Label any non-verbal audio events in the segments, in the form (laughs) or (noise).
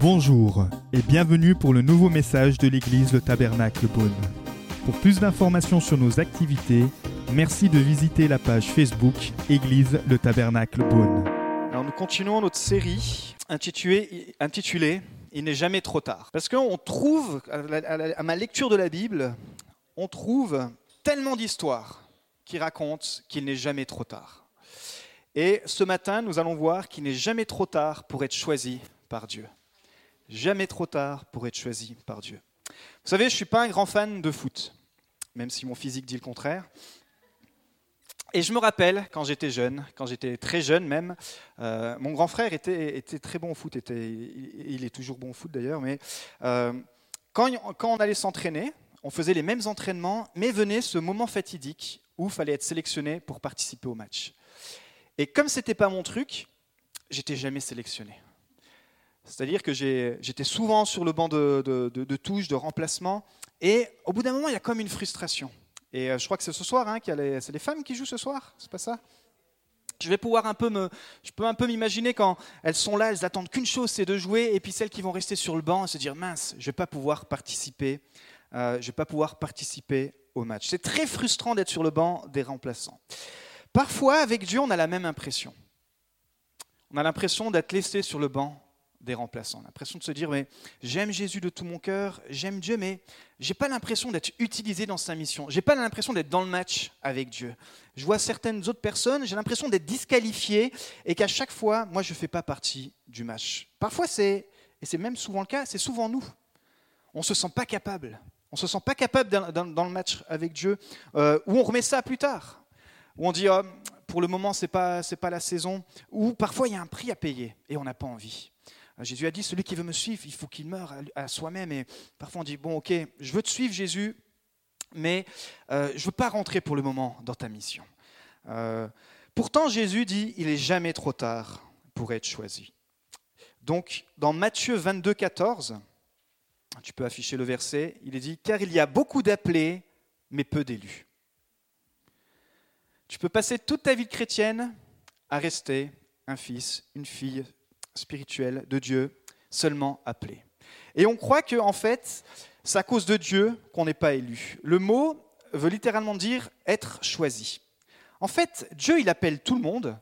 Bonjour et bienvenue pour le nouveau message de l'église Le Tabernacle Beaune. Pour plus d'informations sur nos activités, merci de visiter la page Facebook Église Le Tabernacle Beaune. Alors nous continuons notre série intitulée, intitulée Il n'est jamais trop tard. Parce qu'on trouve, à, ma lecture de la Bible, on trouve tellement d'histoires qui racontent qu'il n'est jamais trop tard. Et ce matin, nous allons voir qu'il n'est jamais trop tard pour être choisi par Dieu. Jamais trop tard pour être choisi par Dieu. Vous savez, je ne suis pas un grand fan de foot, même si mon physique dit le contraire. Et je me rappelle quand j'étais jeune, quand j'étais très jeune même, euh, mon grand frère était, très bon au foot, il est toujours bon au foot d'ailleurs, mais euh, quand, quand on allait s'entraîner, on faisait les mêmes entraînements, mais venait ce moment fatidique où il fallait être sélectionné pour participer au match. Et comme ce n'était pas mon truc, j'étais jamais sélectionné. C'est-à-dire que j'étais souvent sur le banc de, de- de- de remplacement, et au bout d'un moment, il y a comme une frustration. Et euh, je crois que c'est ce soir, hein, c'est les femmes qui jouent ce soir, c'est pas ça? Je vais pouvoir un peu je peux un peu m'imaginer quand elles sont là, elles attendent qu'une chose, c'est de jouer, et puis celles qui vont rester sur le banc, se dire mince, je vais pas pouvoir participer, euh, je vais pas pouvoir participer au match. C'est très frustrant d'être sur le banc des remplaçants. Parfois, avec Dieu, on a la même impression. On a l'impression d'être laissé sur le banc des remplaçants. L'impression de se dire, mais j'aime Jésus de tout mon cœur, j'aime Dieu, mais j'ai pas l'impression d'être utilisé dans sa mission. J'ai pas l'impression d'être dans le match avec Dieu. Je vois certaines autres personnes, j'ai l'impression d'être disqualifié et qu'à chaque fois, moi, je fais pas partie du match. Parfois, c'est, et c'est même souvent le cas, c'est souvent nous. On se sent pas capable. On se sent pas capable dans, le match avec Dieu, euh, ou on remet ça plus tard, où on dit, Ah, pour le moment, c'est pas, c'est pas la saison, ou parfois il y a un prix à payer et on n'a pas envie. Euh, Jésus a dit, celui qui veut me suivre, il faut qu'il meure à- soi-même. Et parfois on dit, bon, ok, je veux te suivre, Jésus, mais euh, je ne veux pas rentrer pour le moment dans ta mission. Euh, pourtant, Jésus dit, il n'est jamais trop tard pour être choisi. Donc, dans Matthieu 22, 14, tu peux afficher le verset, il est dit, car il y a beaucoup d'appelés, mais peu d'élus. Tu peux passer toute ta vie chrétienne à rester un fils, une fille spirituelle de Dieu, seulement appelé. Et on croit que en fait, c'est à cause de Dieu qu'on n'est pas élu. Le mot veut littéralement dire être choisi. En fait, Dieu, il appelle tout le monde,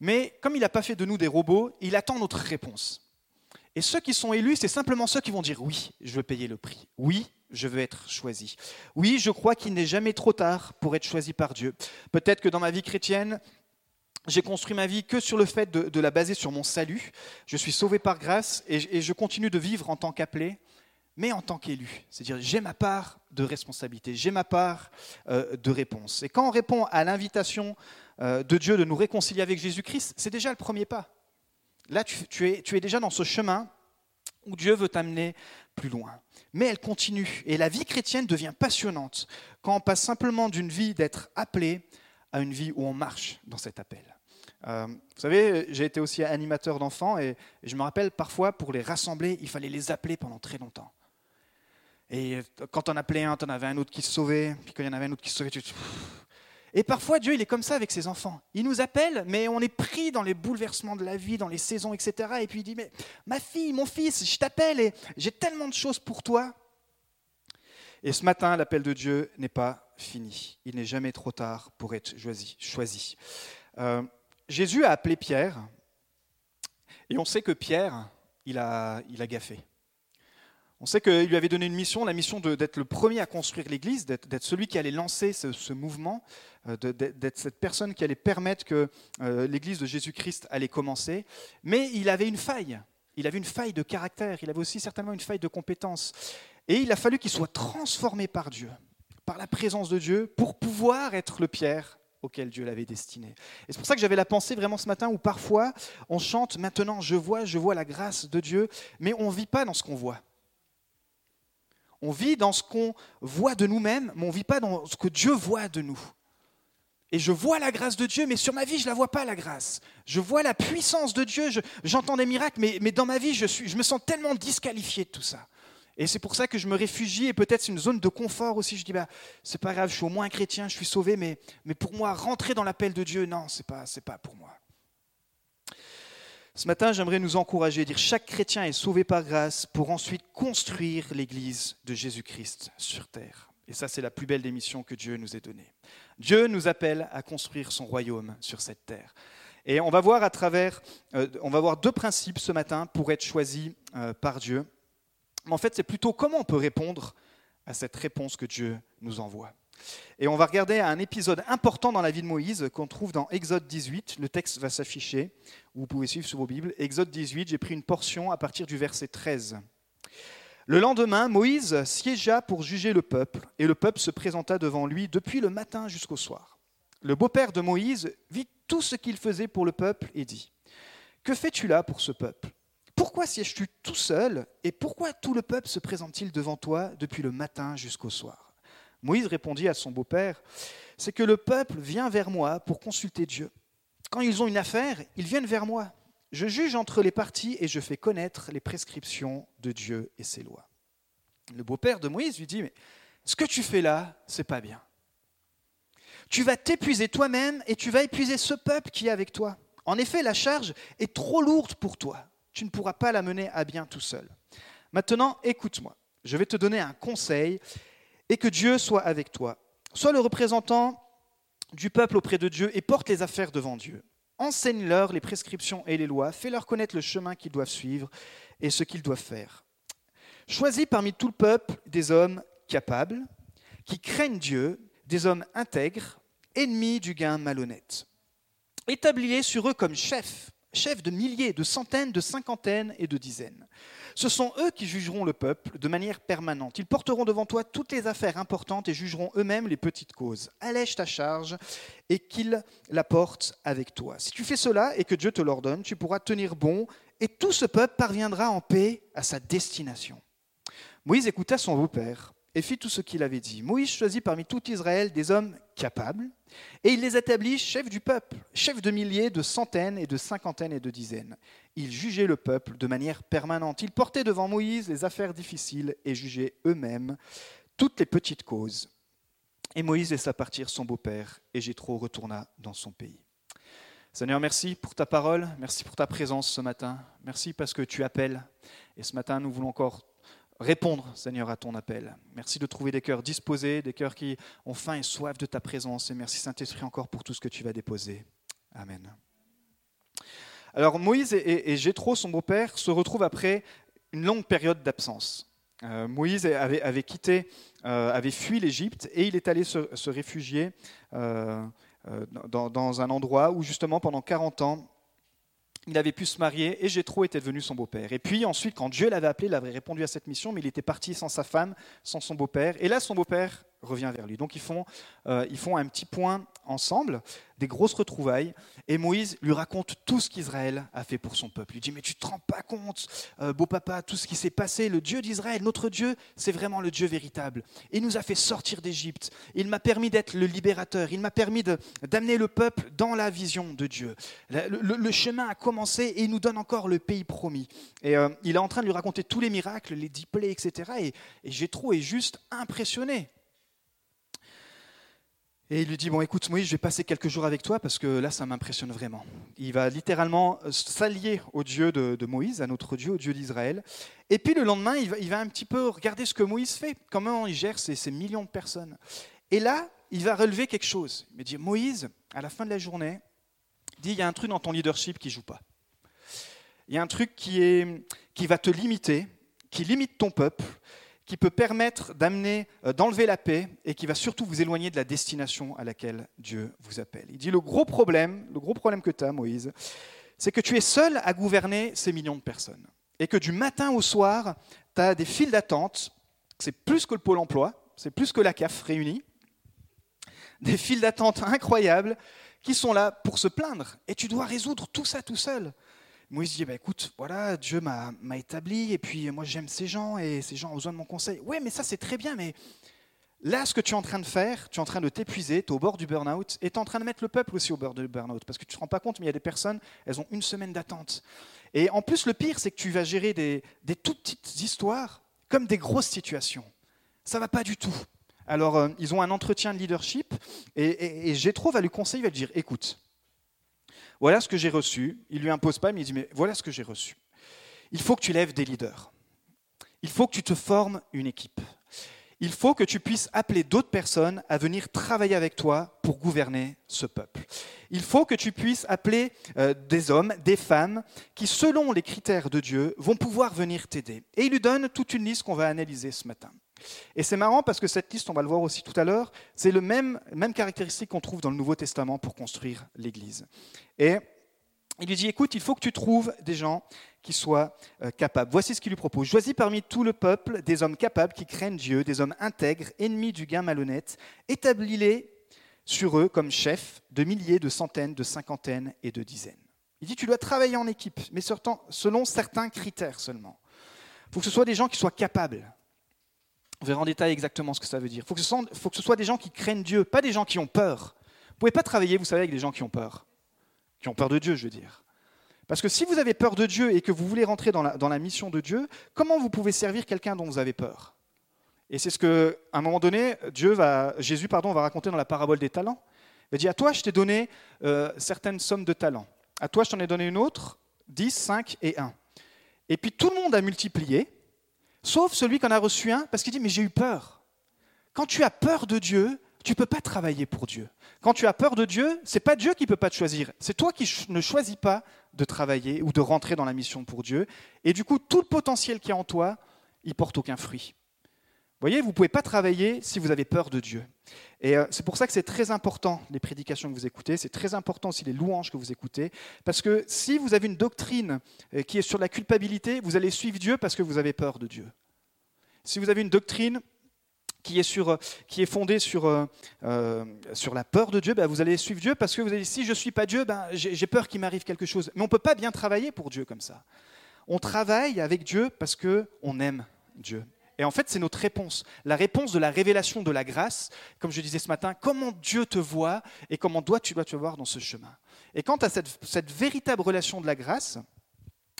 mais comme il n'a pas fait de nous des robots, il attend notre réponse. Et ceux qui sont élus, c'est simplement ceux qui vont dire oui, je veux payer le prix. Oui, je veux être choisi. Oui, je crois qu'il n'est jamais trop tard pour être choisi par Dieu. Peut-être que dans ma vie chrétienne, j'ai construit ma vie que sur le fait de, la baser sur mon salut. Je suis sauvé par grâce et, je continue de vivre en tant qu'appelé, mais en tant qu'élu. C'est-à-dire, j'ai ma part de responsabilité, j'ai ma part euh, de réponse. Et quand on répond à l'invitation euh, de Dieu de nous réconcilier avec Jésus-Christ, c'est déjà le premier pas. Là, tu es déjà dans ce chemin où Dieu veut t'amener plus loin. Mais elle continue. Et la vie chrétienne devient passionnante quand on passe simplement d'une vie d'être appelé à une vie où on marche dans cet appel. Euh, vous savez, j'ai été aussi animateur d'enfants et, je me rappelle parfois pour les rassembler, il fallait les appeler pendant très longtemps. Et quand on appelait un, on avais un autre qui se sauvait, puis quand il y en avait un autre qui se sauvait, tu... Et parfois, Dieu, il est comme ça avec ses enfants. Il nous appelle, mais on est pris dans les bouleversements de la vie, dans les saisons, etc. Et puis il dit, mais ma fille, mon fils, je t'appelle et j'ai tellement de choses pour toi. Et ce matin, l'appel de Dieu n'est pas fini. Il n'est jamais trop tard pour être choisi. choisi. Euh, Jésus a appelé Pierre, et on sait que Pierre, il a, il a gaffé. On sait qu'il lui avait donné une mission, la mission d'être le premier à construire l'Église, d'être celui qui allait lancer ce, mouvement, euh, d'être cette personne qui allait permettre que euh, l'Église de Jésus-Christ allait commencer. Mais il avait une faille. Il avait une faille de caractère. Il avait aussi certainement une faille de compétence. Et il a fallu qu'il soit transformé par Dieu, par la présence de Dieu, pour pouvoir être le Pierre auquel Dieu l'avait destiné. Et c'est pour ça que j'avais la pensée vraiment ce matin où parfois on chante maintenant je vois, je vois la grâce de Dieu, mais on ne vit pas dans ce qu'on voit. On vit dans ce qu'on voit de nous-mêmes, mais on ne vit pas dans ce que Dieu voit de nous. Et je vois la grâce de Dieu, mais sur ma vie, je ne la vois pas, la grâce. Je vois la puissance de Dieu, je- j'entends des miracles, mais, dans ma vie, je me sens tellement disqualifié de tout ça. Et c'est pour ça que je me réfugie, et peut-être c'est une zone de confort aussi. Je dis, bah, c'est pas grave, je suis au moins un chrétien, je suis sauvé, mais, mais pour moi, rentrer dans l'appel de Dieu, non, c'est pas, c'est pas pour moi. Ce matin, j'aimerais nous encourager, dire chaque chrétien est sauvé par grâce pour ensuite construire l'Église de Jésus-Christ sur terre. Et ça, c'est la plus belle des missions que Dieu nous ait donnée. Dieu nous appelle à construire son royaume sur cette terre. Et on va voir à travers, euh, on va voir deux principes ce matin pour être choisis euh, par Dieu. Mais en fait, c'est plutôt comment on peut répondre à cette réponse que Dieu nous envoie. Et on va regarder un épisode important dans la vie de Moïse qu'on trouve dans Exode 18. Le texte va s'afficher, vous pouvez suivre sur vos Bibles. Exode 18, j'ai pris une portion à partir du verset 13. Le lendemain, Moïse siégea pour juger le peuple, et le peuple se présenta devant lui depuis le matin jusqu'au soir. Le beau-père de Moïse vit tout ce qu'il faisait pour le peuple et dit, Que fais-tu là pour ce peuple? Pourquoi sièges-tu tout seul, et pourquoi tout le peuple se présente-t-il devant toi depuis le matin jusqu'au soir? Moïse répondit à son beau-père, c'est que le peuple vient vers moi pour consulter Dieu. Quand ils ont une affaire, ils viennent vers moi. Je juge entre les parties et je fais connaître les prescriptions de Dieu et ses lois. Le beau-père de Moïse lui dit, mais ce que tu fais là, c'est pas bien. Tu vas t'épuiser toi-même et tu vas épuiser ce peuple qui est avec toi. En effet, la charge est trop lourde pour toi. Tu ne pourras pas la mener à bien tout seul. Maintenant, écoute-moi. Je vais te donner un conseil et que Dieu soit avec toi. Sois le représentant du peuple auprès de Dieu et porte les affaires devant Dieu. Enseigne-leur les prescriptions et les lois, fais-leur connaître le chemin qu'ils doivent suivre et ce qu'ils doivent faire. Choisis parmi tout le peuple des hommes capables, qui craignent Dieu, des hommes intègres, ennemis du gain malhonnête. Établis-les sur eux comme chefs, chefs de milliers, de centaines, de cinquantaines et de dizaines. Ce sont eux qui jugeront le peuple de manière permanente. Ils porteront devant toi toutes les affaires importantes et jugeront eux-mêmes les petites causes. Allège ta charge et qu'ils la portent avec toi. Si tu fais cela et que Dieu te l'ordonne, tu pourras tenir bon et tout ce peuple parviendra en paix à sa destination. Moïse écouta son beau-père et fit tout ce qu'il avait dit. Moïse choisit parmi tout Israël des hommes capables, et il les établit chefs du peuple, chefs de milliers, de centaines et de cinquantaines et de dizaines. Il jugeait le peuple de manière permanente. Il portait devant Moïse les affaires difficiles et jugeait eux-mêmes toutes les petites causes. Et Moïse laissa partir son beau-père, et Jétro retourna dans son pays. Seigneur, merci pour ta parole, merci pour ta présence ce matin, merci parce que tu appelles. Et ce matin, nous voulons encore répondre, Seigneur, à ton appel. Merci de trouver des cœurs disposés, des cœurs qui ont faim et soif de ta présence. Et merci Saint-Esprit encore pour tout ce que tu vas déposer. Amen. Alors Moïse et, Jétro, son beau-père, se retrouvent après une longue période d'absence. Euh, Moïse avait, quitté, euh, avait fui l'Égypte et il est allé se, réfugier euh, dans, un endroit où justement pendant 40 ans, il avait pu se marier et Jétro était devenu son beau-père. Et puis ensuite, quand Dieu l'avait appelé, il avait répondu à cette mission, mais il était parti sans sa femme, sans son beau-père. Et là, son beau-père revient vers lui. Donc ils font, euh, ils font un petit point ensemble, des grosses retrouvailles, et Moïse lui raconte tout ce qu'Israël a fait pour son peuple. Il dit, mais tu ne te rends pas compte, euh, beau papa, tout ce qui s'est passé, le Dieu d'Israël, notre Dieu, c'est vraiment le Dieu véritable. Il nous a fait sortir d'Égypte, il m'a permis d'être le libérateur, il m'a permis d'amener le peuple dans la vision de Dieu. Le, chemin a commencé et il nous donne encore le pays promis. Et euh, il est en train de lui raconter tous les miracles, les dix plaies, etc. Et, et Jétro est juste impressionné. Et il lui dit, bon écoute Moïse, je vais passer quelques jours avec toi parce que là, ça m'impressionne vraiment. Il va littéralement euh, s'allier au Dieu de, Moïse, à notre Dieu, au Dieu d'Israël. Et puis le lendemain, il va, un petit peu regarder ce que Moïse fait, comment il gère ces, millions de personnes. Et là, il va relever quelque chose. Il va dire, Moïse, à la fin de la journée, dit, il y a un truc dans ton leadership qui joue pas. Il y a un truc qui, est, qui va te limiter, qui limite ton peuple, qui peut permettre d'amener, euh, d'enlever la paix et qui va surtout vous éloigner de la destination à laquelle Dieu vous appelle. Il dit le gros problème, le gros problème que tu as, Moïse, c'est que tu es seul à gouverner ces millions de personnes. Et que du matin au soir, tu as des files d'attente, c'est plus que le pôle emploi, c'est plus que la CAF réunie, des files d'attente incroyables qui sont là pour se plaindre. Et tu dois résoudre tout ça tout seul. Moïse dit, bah, écoute, voilà, Dieu m'a établi, et puis moi j'aime ces gens, et ces gens ont besoin de mon conseil. Oui, mais ça c'est très bien, mais là, ce que tu es en train de faire, tu es en train de t'épuiser, tu es au bord du burn-out, et tu es en train de mettre le peuple aussi au bord du burn-out, parce que tu ne te rends pas compte, mais il y a des personnes, elles ont une semaine d'attente. Et en plus, le pire, c'est que tu vas gérer des, des toutes petites histoires comme des grosses situations. Ça va pas du tout. Alors, euh, ils ont un entretien de leadership, et, et, et Gétro va lui conseiller, il va lui dire, écoute, voilà ce que j'ai reçu. Il lui impose pas, mais il dit, mais voilà ce que j'ai reçu. Il faut que tu lèves des leaders. Il faut que tu te formes une équipe. Il faut que tu puisses appeler d'autres personnes à venir travailler avec toi pour gouverner ce peuple. Il faut que tu puisses appeler euh, des hommes, des femmes qui, selon les critères de Dieu, vont pouvoir venir t'aider. Et il lui donne toute une liste qu'on va analyser ce matin. Et c'est marrant parce que cette liste, on va le voir aussi tout à l'heure, c'est le même, même caractéristique qu'on trouve dans le Nouveau Testament pour construire l'Église. Et il lui dit, écoute, il faut que tu trouves des gens qui soient euh, capables. Voici ce qu'il lui propose. Choisis parmi tout le peuple des hommes capables qui craignent Dieu, des hommes intègres, ennemis du gain malhonnête. Établis-les sur eux comme chefs de milliers, de centaines, de cinquantaines et de dizaines. Il dit, tu dois travailler en équipe, mais selon certains critères seulement. Il faut que ce soit des gens qui soient capables. On verra en détail exactement ce que ça veut dire. Il faut, que ce soit des gens qui craignent Dieu, pas des gens qui ont peur. Vous ne pouvez pas travailler, vous savez, avec des gens qui ont peur. Qui ont peur de Dieu, je veux dire. Parce que si vous avez peur de Dieu et que vous voulez rentrer dans la, mission de Dieu, comment vous pouvez servir quelqu'un dont vous avez peur? Et c'est ce que, à un moment donné, Dieu va, Jésus pardon, va raconter dans la parabole des talents. Il dit, à toi, je t'ai donné euh, certaines sommes de talents. À toi, je t'en ai donné une autre, 10, 5 et 1. Et puis tout le monde a multiplié, sauf celui qui en a reçu un, parce qu'il dit, mais j'ai eu peur. Quand tu as peur de Dieu, tu ne peux pas travailler pour Dieu. Quand tu as peur de Dieu, c'est pas Dieu qui ne peut pas te choisir, c'est toi qui ne choisis pas de travailler ou de rentrer dans la mission pour Dieu. Et du coup, tout le potentiel qui est en toi, il porte aucun fruit. Voyez, vous ne pouvez pas travailler si vous avez peur de Dieu. Et euh, c'est pour ça que c'est très important, les prédications que vous écoutez, c'est très important aussi les louanges que vous écoutez, parce que si vous avez une doctrine euh, qui est sur la culpabilité, vous allez suivre Dieu parce que vous avez peur de Dieu. Si vous avez une doctrine qui est, sur, qui est fondée sur, euh, euh, sur la peur de Dieu, ben vous allez suivre Dieu parce que vous allez si je ne suis pas Dieu, ben j'ai peur qu'il m'arrive quelque chose. Mais on ne peut pas bien travailler pour Dieu comme ça. On travaille avec Dieu parce qu'on aime Dieu. Et en fait, c'est notre réponse. La réponse de la révélation de la grâce, comme je disais ce matin, comment Dieu te voit et comment toi tu dois te voir dans ce chemin. Et quand tu as cette, cette véritable relation de la grâce,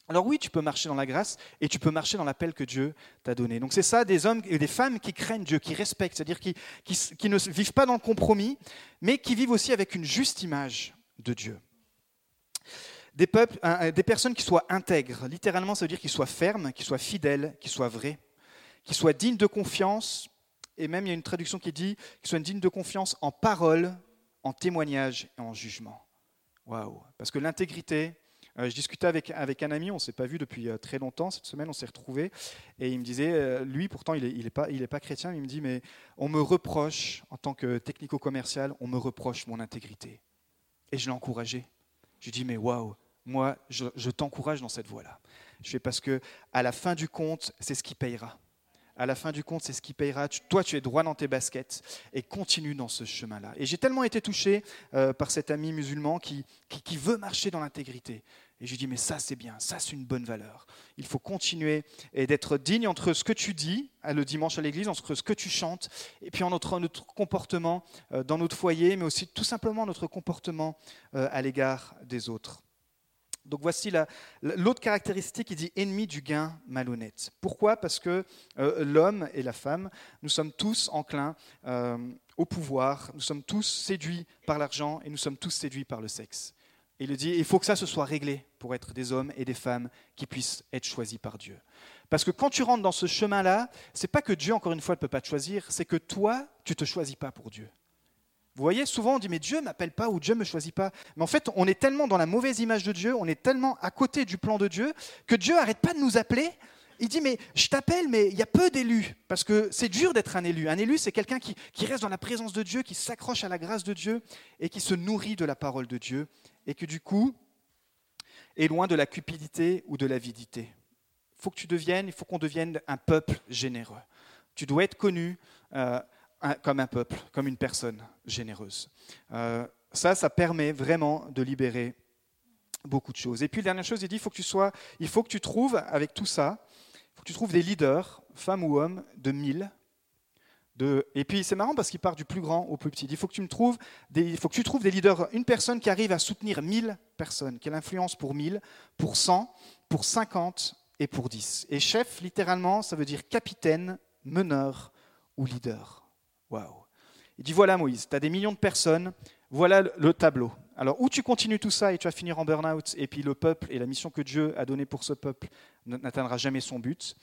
alors oui, tu peux marcher dans la grâce et tu peux marcher dans l'appel que Dieu t'a donné. Donc c'est ça, des hommes et des femmes qui craignent Dieu, qui respectent, c'est-à-dire qui, ne vivent pas dans le compromis, mais qui vivent aussi avec une juste image de Dieu. Des personnes qui soient intègres, littéralement ça veut dire qu'ils soient fermes, qu'ils soient fidèles, qu'ils soient vrais, qu'ils soient dignes de confiance, et même il y a une traduction qui dit qu'ils soient dignes de confiance en parole, en témoignage et en jugement. Waouh Parce que l'intégrité, euh, je discutais avec, avec un ami, on ne s'est pas vu depuis euh, très longtemps, cette semaine on s'est retrouvés, et il me disait, euh, lui pourtant il n'est il est pas, pas chrétien, mais il me dit, mais on me reproche, en tant que technico-commercial, on me reproche mon intégrité. Et je l'ai encouragé. Je lui ai dit, mais waouh, moi je, je t'encourage dans cette voie-là. Je fais parce que à la fin du compte, c'est ce qui payera à la fin du compte, c'est ce qui payera. Toi, tu es droit dans tes baskets et continue dans ce chemin-là. Et j'ai tellement été touché euh, par cet ami musulman qui, qui, veut marcher dans l'intégrité. Et je lui dis, mais ça, c'est bien, ça, c'est une bonne valeur. Il faut continuer et d'être digne entre ce que tu dis le dimanche à l'église, entre ce que tu chantes, et puis entre notre comportement euh, dans notre foyer, mais aussi tout simplement notre comportement euh, à l'égard des autres. Donc voici l'autre caractéristique, il dit ennemi du gain malhonnête. Pourquoi? Parce que euh, l'homme et la femme, nous sommes tous enclins euh, au pouvoir, nous sommes tous séduits par l'argent et nous sommes tous séduits par le sexe. Il dit, il faut que ça se soit réglé pour être des hommes et des femmes qui puissent être choisis par Dieu. Parce que quand tu rentres dans ce chemin-là, c'est pas que Dieu, encore une fois, ne peut pas te choisir, c'est que toi, tu ne te choisis pas pour Dieu. Vous voyez, souvent on dit mais Dieu m'appelle pas ou Dieu me choisit pas. Mais en fait, on est tellement dans la mauvaise image de Dieu, on est tellement à côté du plan de Dieu que Dieu n'arrête pas de nous appeler. Il dit mais je t'appelle mais il y a peu d'élus parce que c'est dur d'être un élu. Un élu c'est quelqu'un qui, qui, reste dans la présence de Dieu, qui s'accroche à la grâce de Dieu et qui se nourrit de la parole de Dieu et que du coup est loin de la cupidité ou de l'avidité. Il faut que tu deviennes, il faut qu'on devienne un peuple généreux. Tu dois être connu. Euh, comme un peuple, comme une personne généreuse. Euh, ça, ça permet vraiment de libérer beaucoup de choses. Et puis, dernière chose, il dit, il faut que tu sois, il faut que tu trouves, avec tout ça, il faut que tu trouves des leaders, femmes ou hommes, de mille. De, et puis c'est marrant parce qu'il part du plus grand au plus petit. Il faut que tu me trouves des, il faut que tu trouves des leaders, une personne qui arrive à soutenir mille personnes, qui a l'influence pour mille, pour cent, pour cinquante et pour dix. Et chef, littéralement, ça veut dire capitaine, meneur ou leader. Il dit voilà Moïse, tu as des millions de personnes, voilà le tableau. Alors, ou tu continues tout ça et tu vas finir en burn-out, et puis le peuple et la mission que Dieu a donnée pour ce peuple n'atteindra jamais son but,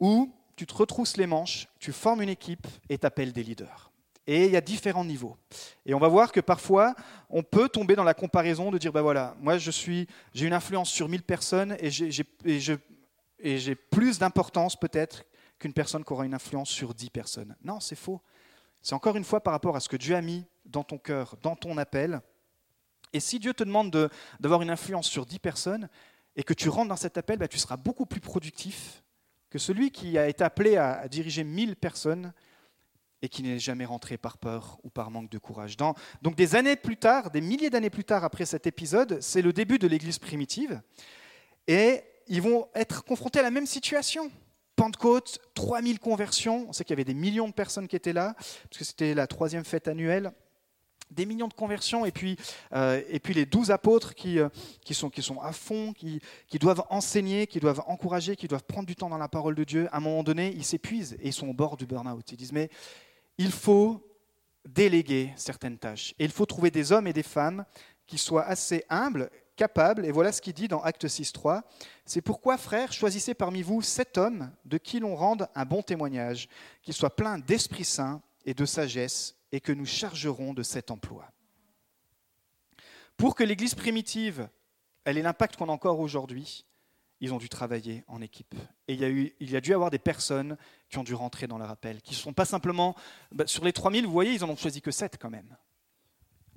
ou tu te retrousses les manches, tu formes une équipe et t'appelles des leaders. Et il y a différents niveaux. Et on va voir que parfois, on peut tomber dans la comparaison de dire, ben voilà, moi je suis, j'ai une influence sur 1000 personnes et j'ai plus d'importance peut-être qu'une personne qui aura une influence sur 10 personnes. Non, c'est faux. C'est encore une fois par rapport à ce que Dieu a mis dans ton cœur, dans ton appel. Et si Dieu te demande d'avoir une influence sur 10 personnes et que tu rentres dans cet appel, ben, tu seras beaucoup plus productif que celui qui a été appelé à, diriger 1000 personnes et qui n'est jamais rentré par peur ou par manque de courage. donc des années plus tard, des milliers d'années plus tard après cet épisode, c'est le début de l'Église primitive, et ils vont être confrontés à la même situation. Pentecôte, 3000 conversions, on sait qu'il y avait des millions de personnes qui étaient là, parce que c'était la troisième fête annuelle, des millions de conversions, et puis, euh, et puis les douze apôtres qui, euh, qui, sont, qui sont à fond, qui, qui doivent enseigner, qui doivent encourager, qui doivent prendre du temps dans la parole de Dieu. À un moment donné, ils s'épuisent et ils sont au bord du burn-out. Ils disent, mais il faut déléguer certaines tâches. Et il faut trouver des hommes et des femmes qui soient assez humbles, capables. Et voilà ce qu'il dit dans Acte 6.3. C'est pourquoi, frères, choisissez parmi vous sept hommes de qui l'on rende un bon témoignage, qu'ils soient pleins d'Esprit Saint et de sagesse, et que nous chargerons de cet emploi. Pour que l'Église primitive elle ait l'impact qu'on a encore aujourd'hui, ils ont dû travailler en équipe. Et il y, a eu, y dû avoir des personnes qui ont dû rentrer dans leur appel, qui ne sont pas simplement... Bah, sur les 3000, vous voyez, ils en ont choisi que 7 quand même.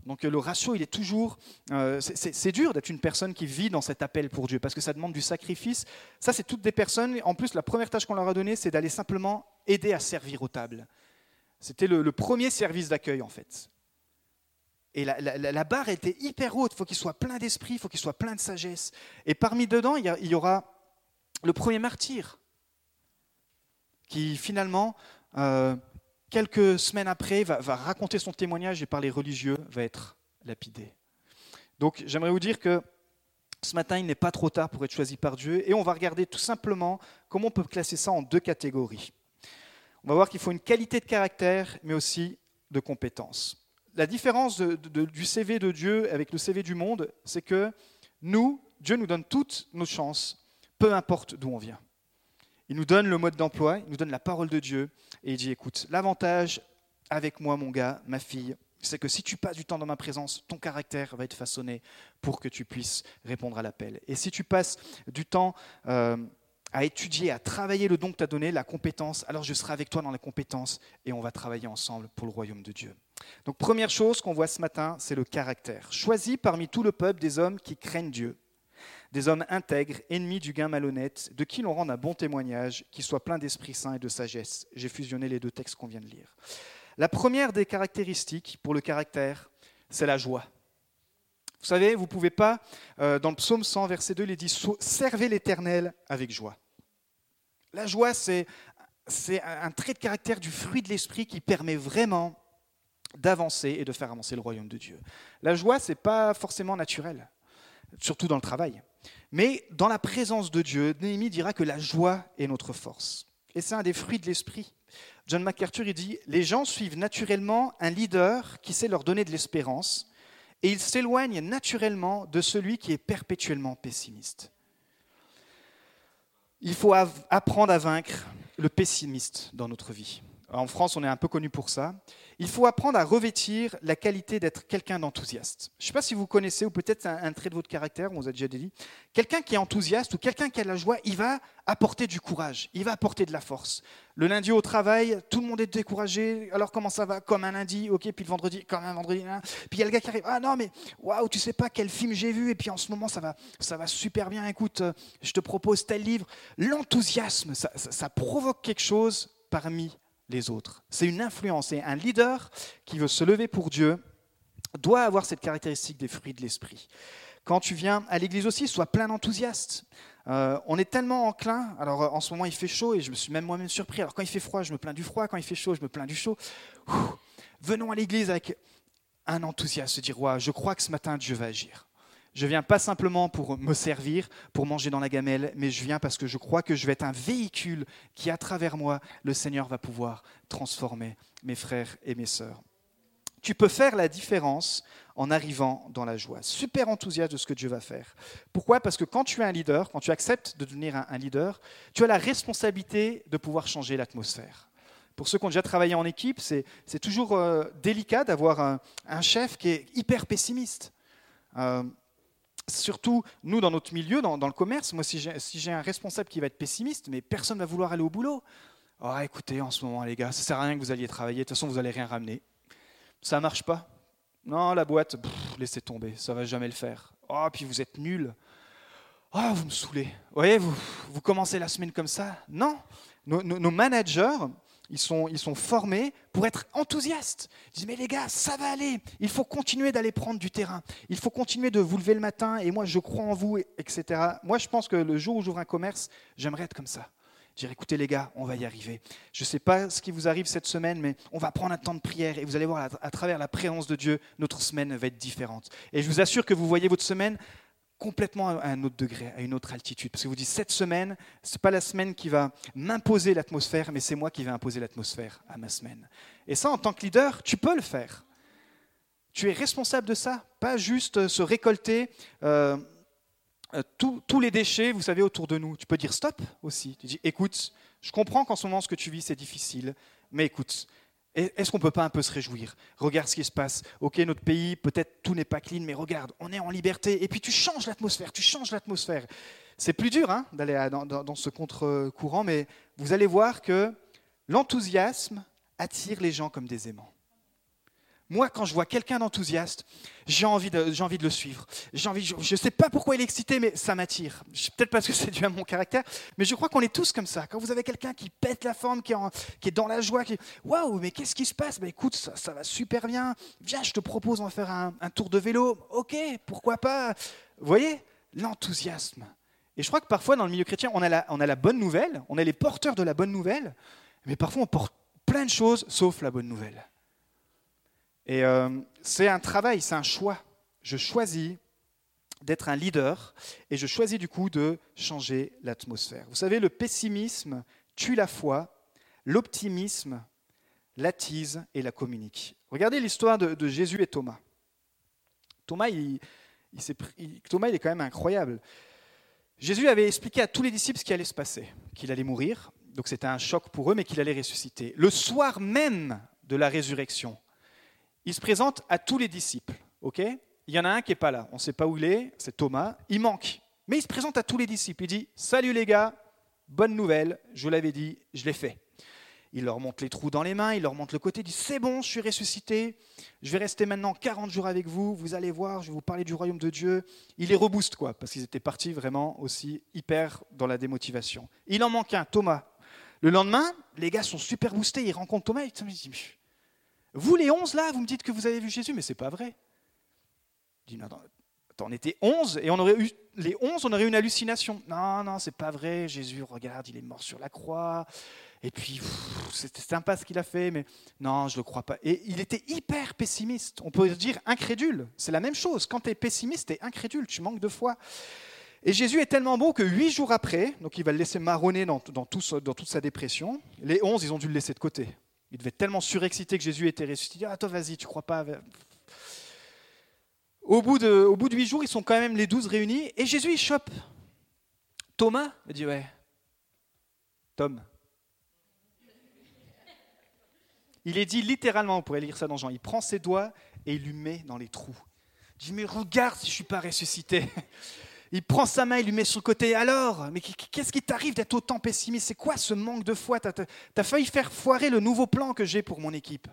Donc le ratio, il est toujours... Euh, c'est dur d'être une personne qui vit dans cet appel pour Dieu, parce que ça demande du sacrifice. Ça, c'est toutes des personnes... En plus, la première tâche qu'on leur a donnée, c'est d'aller simplement aider à servir aux tables. C'était le, premier service d'accueil, en fait. Et la, barre était hyper haute. Il faut qu'il soit plein d'esprit, il faut qu'il soit plein de sagesse. Et parmi dedans, il y, aura le premier martyr, qui finalement, euh, quelques semaines après, va, raconter son témoignage et par les religieux va être lapidé. Donc j'aimerais vous dire que ce matin, il n'est pas trop tard pour être choisi par Dieu. Et on va regarder tout simplement comment on peut classer ça en deux catégories. On va voir qu'il faut une qualité de caractère, mais aussi de compétences la différence du CV de Dieu avec le CV du monde, c'est que nous, Dieu nous donne toutes nos chances, peu importe d'où on vient. Il nous donne le mode d'emploi, il nous donne la parole de Dieu, et il dit, écoute, l'avantage avec moi, mon gars, ma fille, c'est que si tu passes du temps dans ma présence, ton caractère va être façonné pour que tu puisses répondre à l'appel. Et si tu passes du temps euh, à étudier, à travailler le don que tu as donné, la compétence, alors je serai avec toi dans la compétence et on va travailler ensemble pour le royaume de Dieu. Donc première chose qu'on voit ce matin, c'est le caractère. Choisis parmi tout le peuple des hommes qui craignent Dieu, des hommes intègres, ennemis du gain malhonnête, de qui l'on rend un bon témoignage, qui soit plein d'Esprit Saint et de sagesse. J'ai fusionné les deux textes qu'on vient de lire. La première des caractéristiques pour le caractère, c'est la joie. Vous savez, vous ne pouvez pas, euh, dans le psaume 100, verset 2, il est dit Servez l'Éternel avec joie. La joie, c'est un trait de caractère du fruit de l'esprit qui permet vraiment d'avancer et de faire avancer le royaume de Dieu. La joie, ce n'est pas forcément naturel, surtout dans le travail. Mais dans la présence de Dieu, Néhémie dira que la joie est notre force. Et c'est un des fruits de l'esprit. John MacArthur dit Les gens suivent naturellement un leader qui sait leur donner de l'espérance, et ils s'éloignent naturellement de celui qui est perpétuellement pessimiste. Il faut apprendre à vaincre le pessimiste dans notre vie. En France, on est un peu connu pour ça. Il faut apprendre à revêtir la qualité d'être quelqu'un d'enthousiaste. Je ne sais pas si vous connaissez, ou peut-être un, trait de votre caractère, on vous a déjà dit. Quelqu'un qui est enthousiaste ou quelqu'un qui a de la joie, il va apporter du courage, il va apporter de la force. Le lundi au travail, tout le monde est découragé. Alors comment ça va? Comme un lundi, ok, puis le vendredi, comme un vendredi. Hein. Puis il y a le gars qui arrive, ah non, mais waouh, tu sais pas quel film j'ai vu, et puis en ce moment, ça va, ça va super bien. Écoute, euh, je te propose tel livre. L'enthousiasme, ça provoque quelque chose parmi les autres. C'est une influence. Et un leader qui veut se lever pour Dieu doit avoir cette caractéristique des fruits de l'esprit. Quand tu viens à l'église aussi, sois plein d'enthousiasme. Euh, on est tellement enclin, alors euh, en ce moment il fait chaud et je me suis même moi-même surpris. Alors quand il fait froid, je me plains du froid, quand il fait chaud, je me plains du chaud. venons à l'église avec un enthousiasme, se dire je crois que ce matin Dieu va agir. Je viens pas simplement pour me servir, pour manger dans la gamelle, mais je viens parce que je crois que je vais être un véhicule qui, à travers moi, le Seigneur va pouvoir transformer mes frères et mes sœurs. tu peux faire la différence en arrivant dans la joie. Super enthousiaste de ce que Dieu va faire. Pourquoi? Parce que quand tu es un leader, quand tu acceptes de devenir un, leader, tu as la responsabilité de pouvoir changer l'atmosphère. Pour ceux qui ont déjà travaillé en équipe, c'est toujours euh, délicat d'avoir un, chef qui est hyper pessimiste. Euh, surtout, nous, dans notre milieu, dans, le commerce, moi, si j'ai un responsable qui va être pessimiste, mais personne ne va vouloir aller au boulot. Oh, écoutez, en ce moment, les gars, ça sert à rien que vous alliez travailler, de toute façon, vous n'allez rien ramener. Ça marche pas. Non, la boîte, laissez tomber, ça va jamais le faire. Oh, puis vous êtes nuls. Oh, vous me saoulez. Vous voyez, vous, vous commencez la semaine comme ça. Non, nos, managers, ils sont, ils sont, formés pour être enthousiastes. Ils disent, mais les gars, ça va aller. Il faut continuer d'aller prendre du terrain. Il faut continuer de vous lever le matin. Et moi, je crois en vous, etc. Moi, je pense que le jour où j'ouvre un commerce, j'aimerais être comme ça. Dire, écoutez les gars, on va y arriver. Je ne sais pas ce qui vous arrive cette semaine, mais on va prendre un temps de prière et vous allez voir, à travers la présence de Dieu, notre semaine va être différente. Et je vous assure que vous voyez votre semaine complètement à un autre degré, à une autre altitude. Parce que vous dites, cette semaine, ce n'est pas la semaine qui va m'imposer l'atmosphère, mais c'est moi qui vais imposer l'atmosphère à ma semaine. Et ça, en tant que leader, tu peux le faire. Tu es responsable de ça, pas juste se récolter. Euh, euh, tous les déchets, vous savez, autour de nous. Tu peux dire stop aussi. Tu dis, écoute, je comprends qu'en ce moment, ce que tu vis, c'est difficile, mais écoute, est-ce qu'on ne peut pas un peu se réjouir? Regarde ce qui se passe. Ok, notre pays, peut-être tout n'est pas clean, mais regarde, on est en liberté. Et puis tu changes l'atmosphère, tu changes l'atmosphère. C'est plus dur hein, d'aller dans, dans, ce contre-courant, mais vous allez voir que l'enthousiasme attire les gens comme des aimants. Moi, quand je vois quelqu'un d'enthousiaste, j'ai envie, de, envie de le suivre. Envie, je ne sais pas pourquoi il est excité, mais ça m'attire. Peut-être parce que c'est dû à mon caractère, mais je crois qu'on est tous comme ça. Quand vous avez quelqu'un qui pète la forme, qui est, dans la joie, qui Waouh, mais qu'est-ce qui se passe? Bah, Écoute, ça, va super bien. Viens, je te propose, on va faire un, tour de vélo. Ok, pourquoi pas? Vous voyez? L'enthousiasme. Et je crois que parfois, dans le milieu chrétien, on a, la, on a la bonne nouvelle, on est les porteurs de la bonne nouvelle, mais parfois on porte plein de choses sauf la bonne nouvelle. Et euh, c'est un travail, c'est un choix. Je choisis d'être un leader et je choisis du coup de changer l'atmosphère. Vous savez, le pessimisme tue la foi, l'optimisme l'attise et la communique. Regardez l'histoire de, Jésus et Thomas. Thomas il, Thomas, il est quand même incroyable. Jésus avait expliqué à tous les disciples ce qui allait se passer, qu'il allait mourir, donc c'était un choc pour eux, mais qu'il allait ressusciter. Le soir même de la résurrection, il se présente à tous les disciples. ok? Il y en a un qui n'est pas là, on ne sait pas où il est, c'est Thomas, il manque. Mais il se présente à tous les disciples, il dit, Salut les gars, bonne nouvelle, je l'avais dit, je l'ai fait. Il leur montre les trous dans les mains, il leur montre le côté, il dit, C'est bon, je suis ressuscité, je vais rester maintenant 40 jours avec vous, vous allez voir, je vais vous parler du royaume de Dieu. Il les rebooste, quoi, parce qu'ils étaient partis vraiment aussi hyper dans la démotivation. Il en manque un, Thomas. Le lendemain, les gars sont super boostés, ils rencontrent Thomas, ils disent vous, les onze, là, vous me dites que vous avez vu Jésus, mais c'est pas vrai. Je dis, non, attends, on était onze, et on aurait eu, les onze, on aurait eu une hallucination. Non, non, c'est pas vrai, Jésus, regarde, il est mort sur la croix, et puis, c'était sympa ce qu'il a fait, mais non, je le crois pas. Et il était hyper pessimiste, on peut dire incrédule. C'est la même chose, quand tu es pessimiste, tu es incrédule, tu manques de foi. Et Jésus est tellement beau que huit jours après, donc il va le laisser marronner dans toute sa dépression, les onze, ils ont dû le laisser de côté. Il devait être tellement surexcité que Jésus était ressuscité. Ah, toi, vas-y, tu crois pas au bout, de, huit jours, ils sont quand même les douze réunis. Et Jésus, il chope. Thomas Il dit Ouais. Tom. Il est dit littéralement, on pourrait lire ça dans Jean, il prend ses doigts et il lui met dans les trous. Il dit Mais regarde si je ne suis pas ressuscité. Il prend sa main, il lui met sur le côté. Alors, mais qu'est-ce qui t'arrive d'être autant pessimiste? C'est quoi ce manque de foi? Tu as, failli faire foirer le nouveau plan que j'ai pour mon équipe.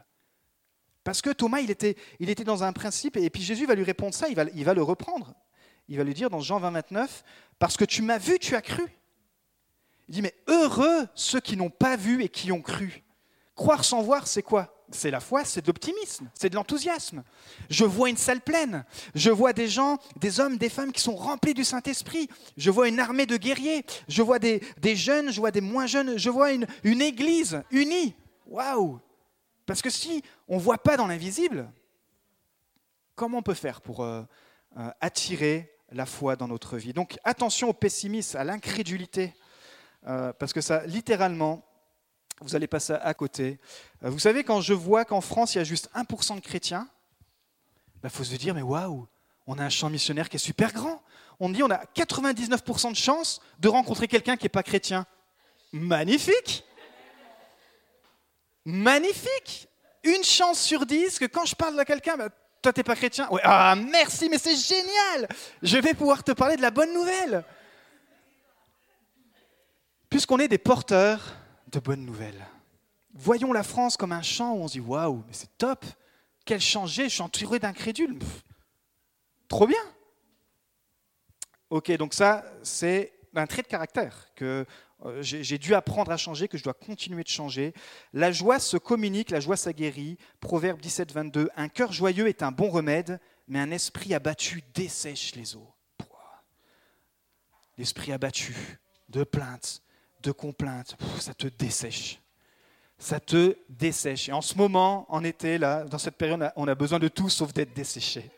Parce que Thomas, il était, il était dans un principe, et puis Jésus va lui répondre ça, il va, il va le reprendre. Il va lui dire dans Jean 20, 29, Parce que tu m'as vu, tu as cru. Il dit, mais heureux ceux qui n'ont pas vu et qui ont cru. Croire sans voir, c'est quoi? C'est la foi, c'est de l'optimisme, c'est de l'enthousiasme. Je vois une salle pleine, je vois des gens, des hommes, des femmes qui sont remplis du Saint-Esprit, je vois une armée de guerriers, je vois des, jeunes, je vois des moins jeunes, je vois une, église unie. Waouh! Parce que si on ne voit pas dans l'invisible, comment on peut faire pour euh, euh, attirer la foi dans notre vie? Donc attention au pessimisme, à l'incrédulité, euh, parce que ça, littéralement, vous allez passer à côté. Euh, vous savez, quand je vois qu'en France, il y a juste 1% de chrétiens, il bah, faut se dire, mais waouh, on a un champ missionnaire qui est super grand. On dit, on a 99% de chances de rencontrer quelqu'un qui n'est pas chrétien. Magnifique Magnifique Une chance sur dix que quand je parle à quelqu'un, bah, toi, tu n'es pas chrétien Ah, merci, mais c'est génial Je vais pouvoir te parler de la bonne nouvelle. Puisqu'on est des porteurs de bonnes nouvelles. Voyons la France comme un champ où on se dit waouh, mais c'est top, quel changé, je suis entouré d'incrédules. Trop bien. Ok, donc ça, c'est un trait de caractère que euh, j'ai dû apprendre à changer, que je dois continuer de changer. La joie se communique, la joie s'aguerrit. Proverbe 17, 22. Un cœur joyeux est un bon remède, mais un esprit abattu dessèche les eaux. L'esprit abattu de plainte, de complainte, ça te dessèche. Ça te dessèche. Et en ce moment, en été, là, dans cette période, on a besoin de tout sauf d'être desséché.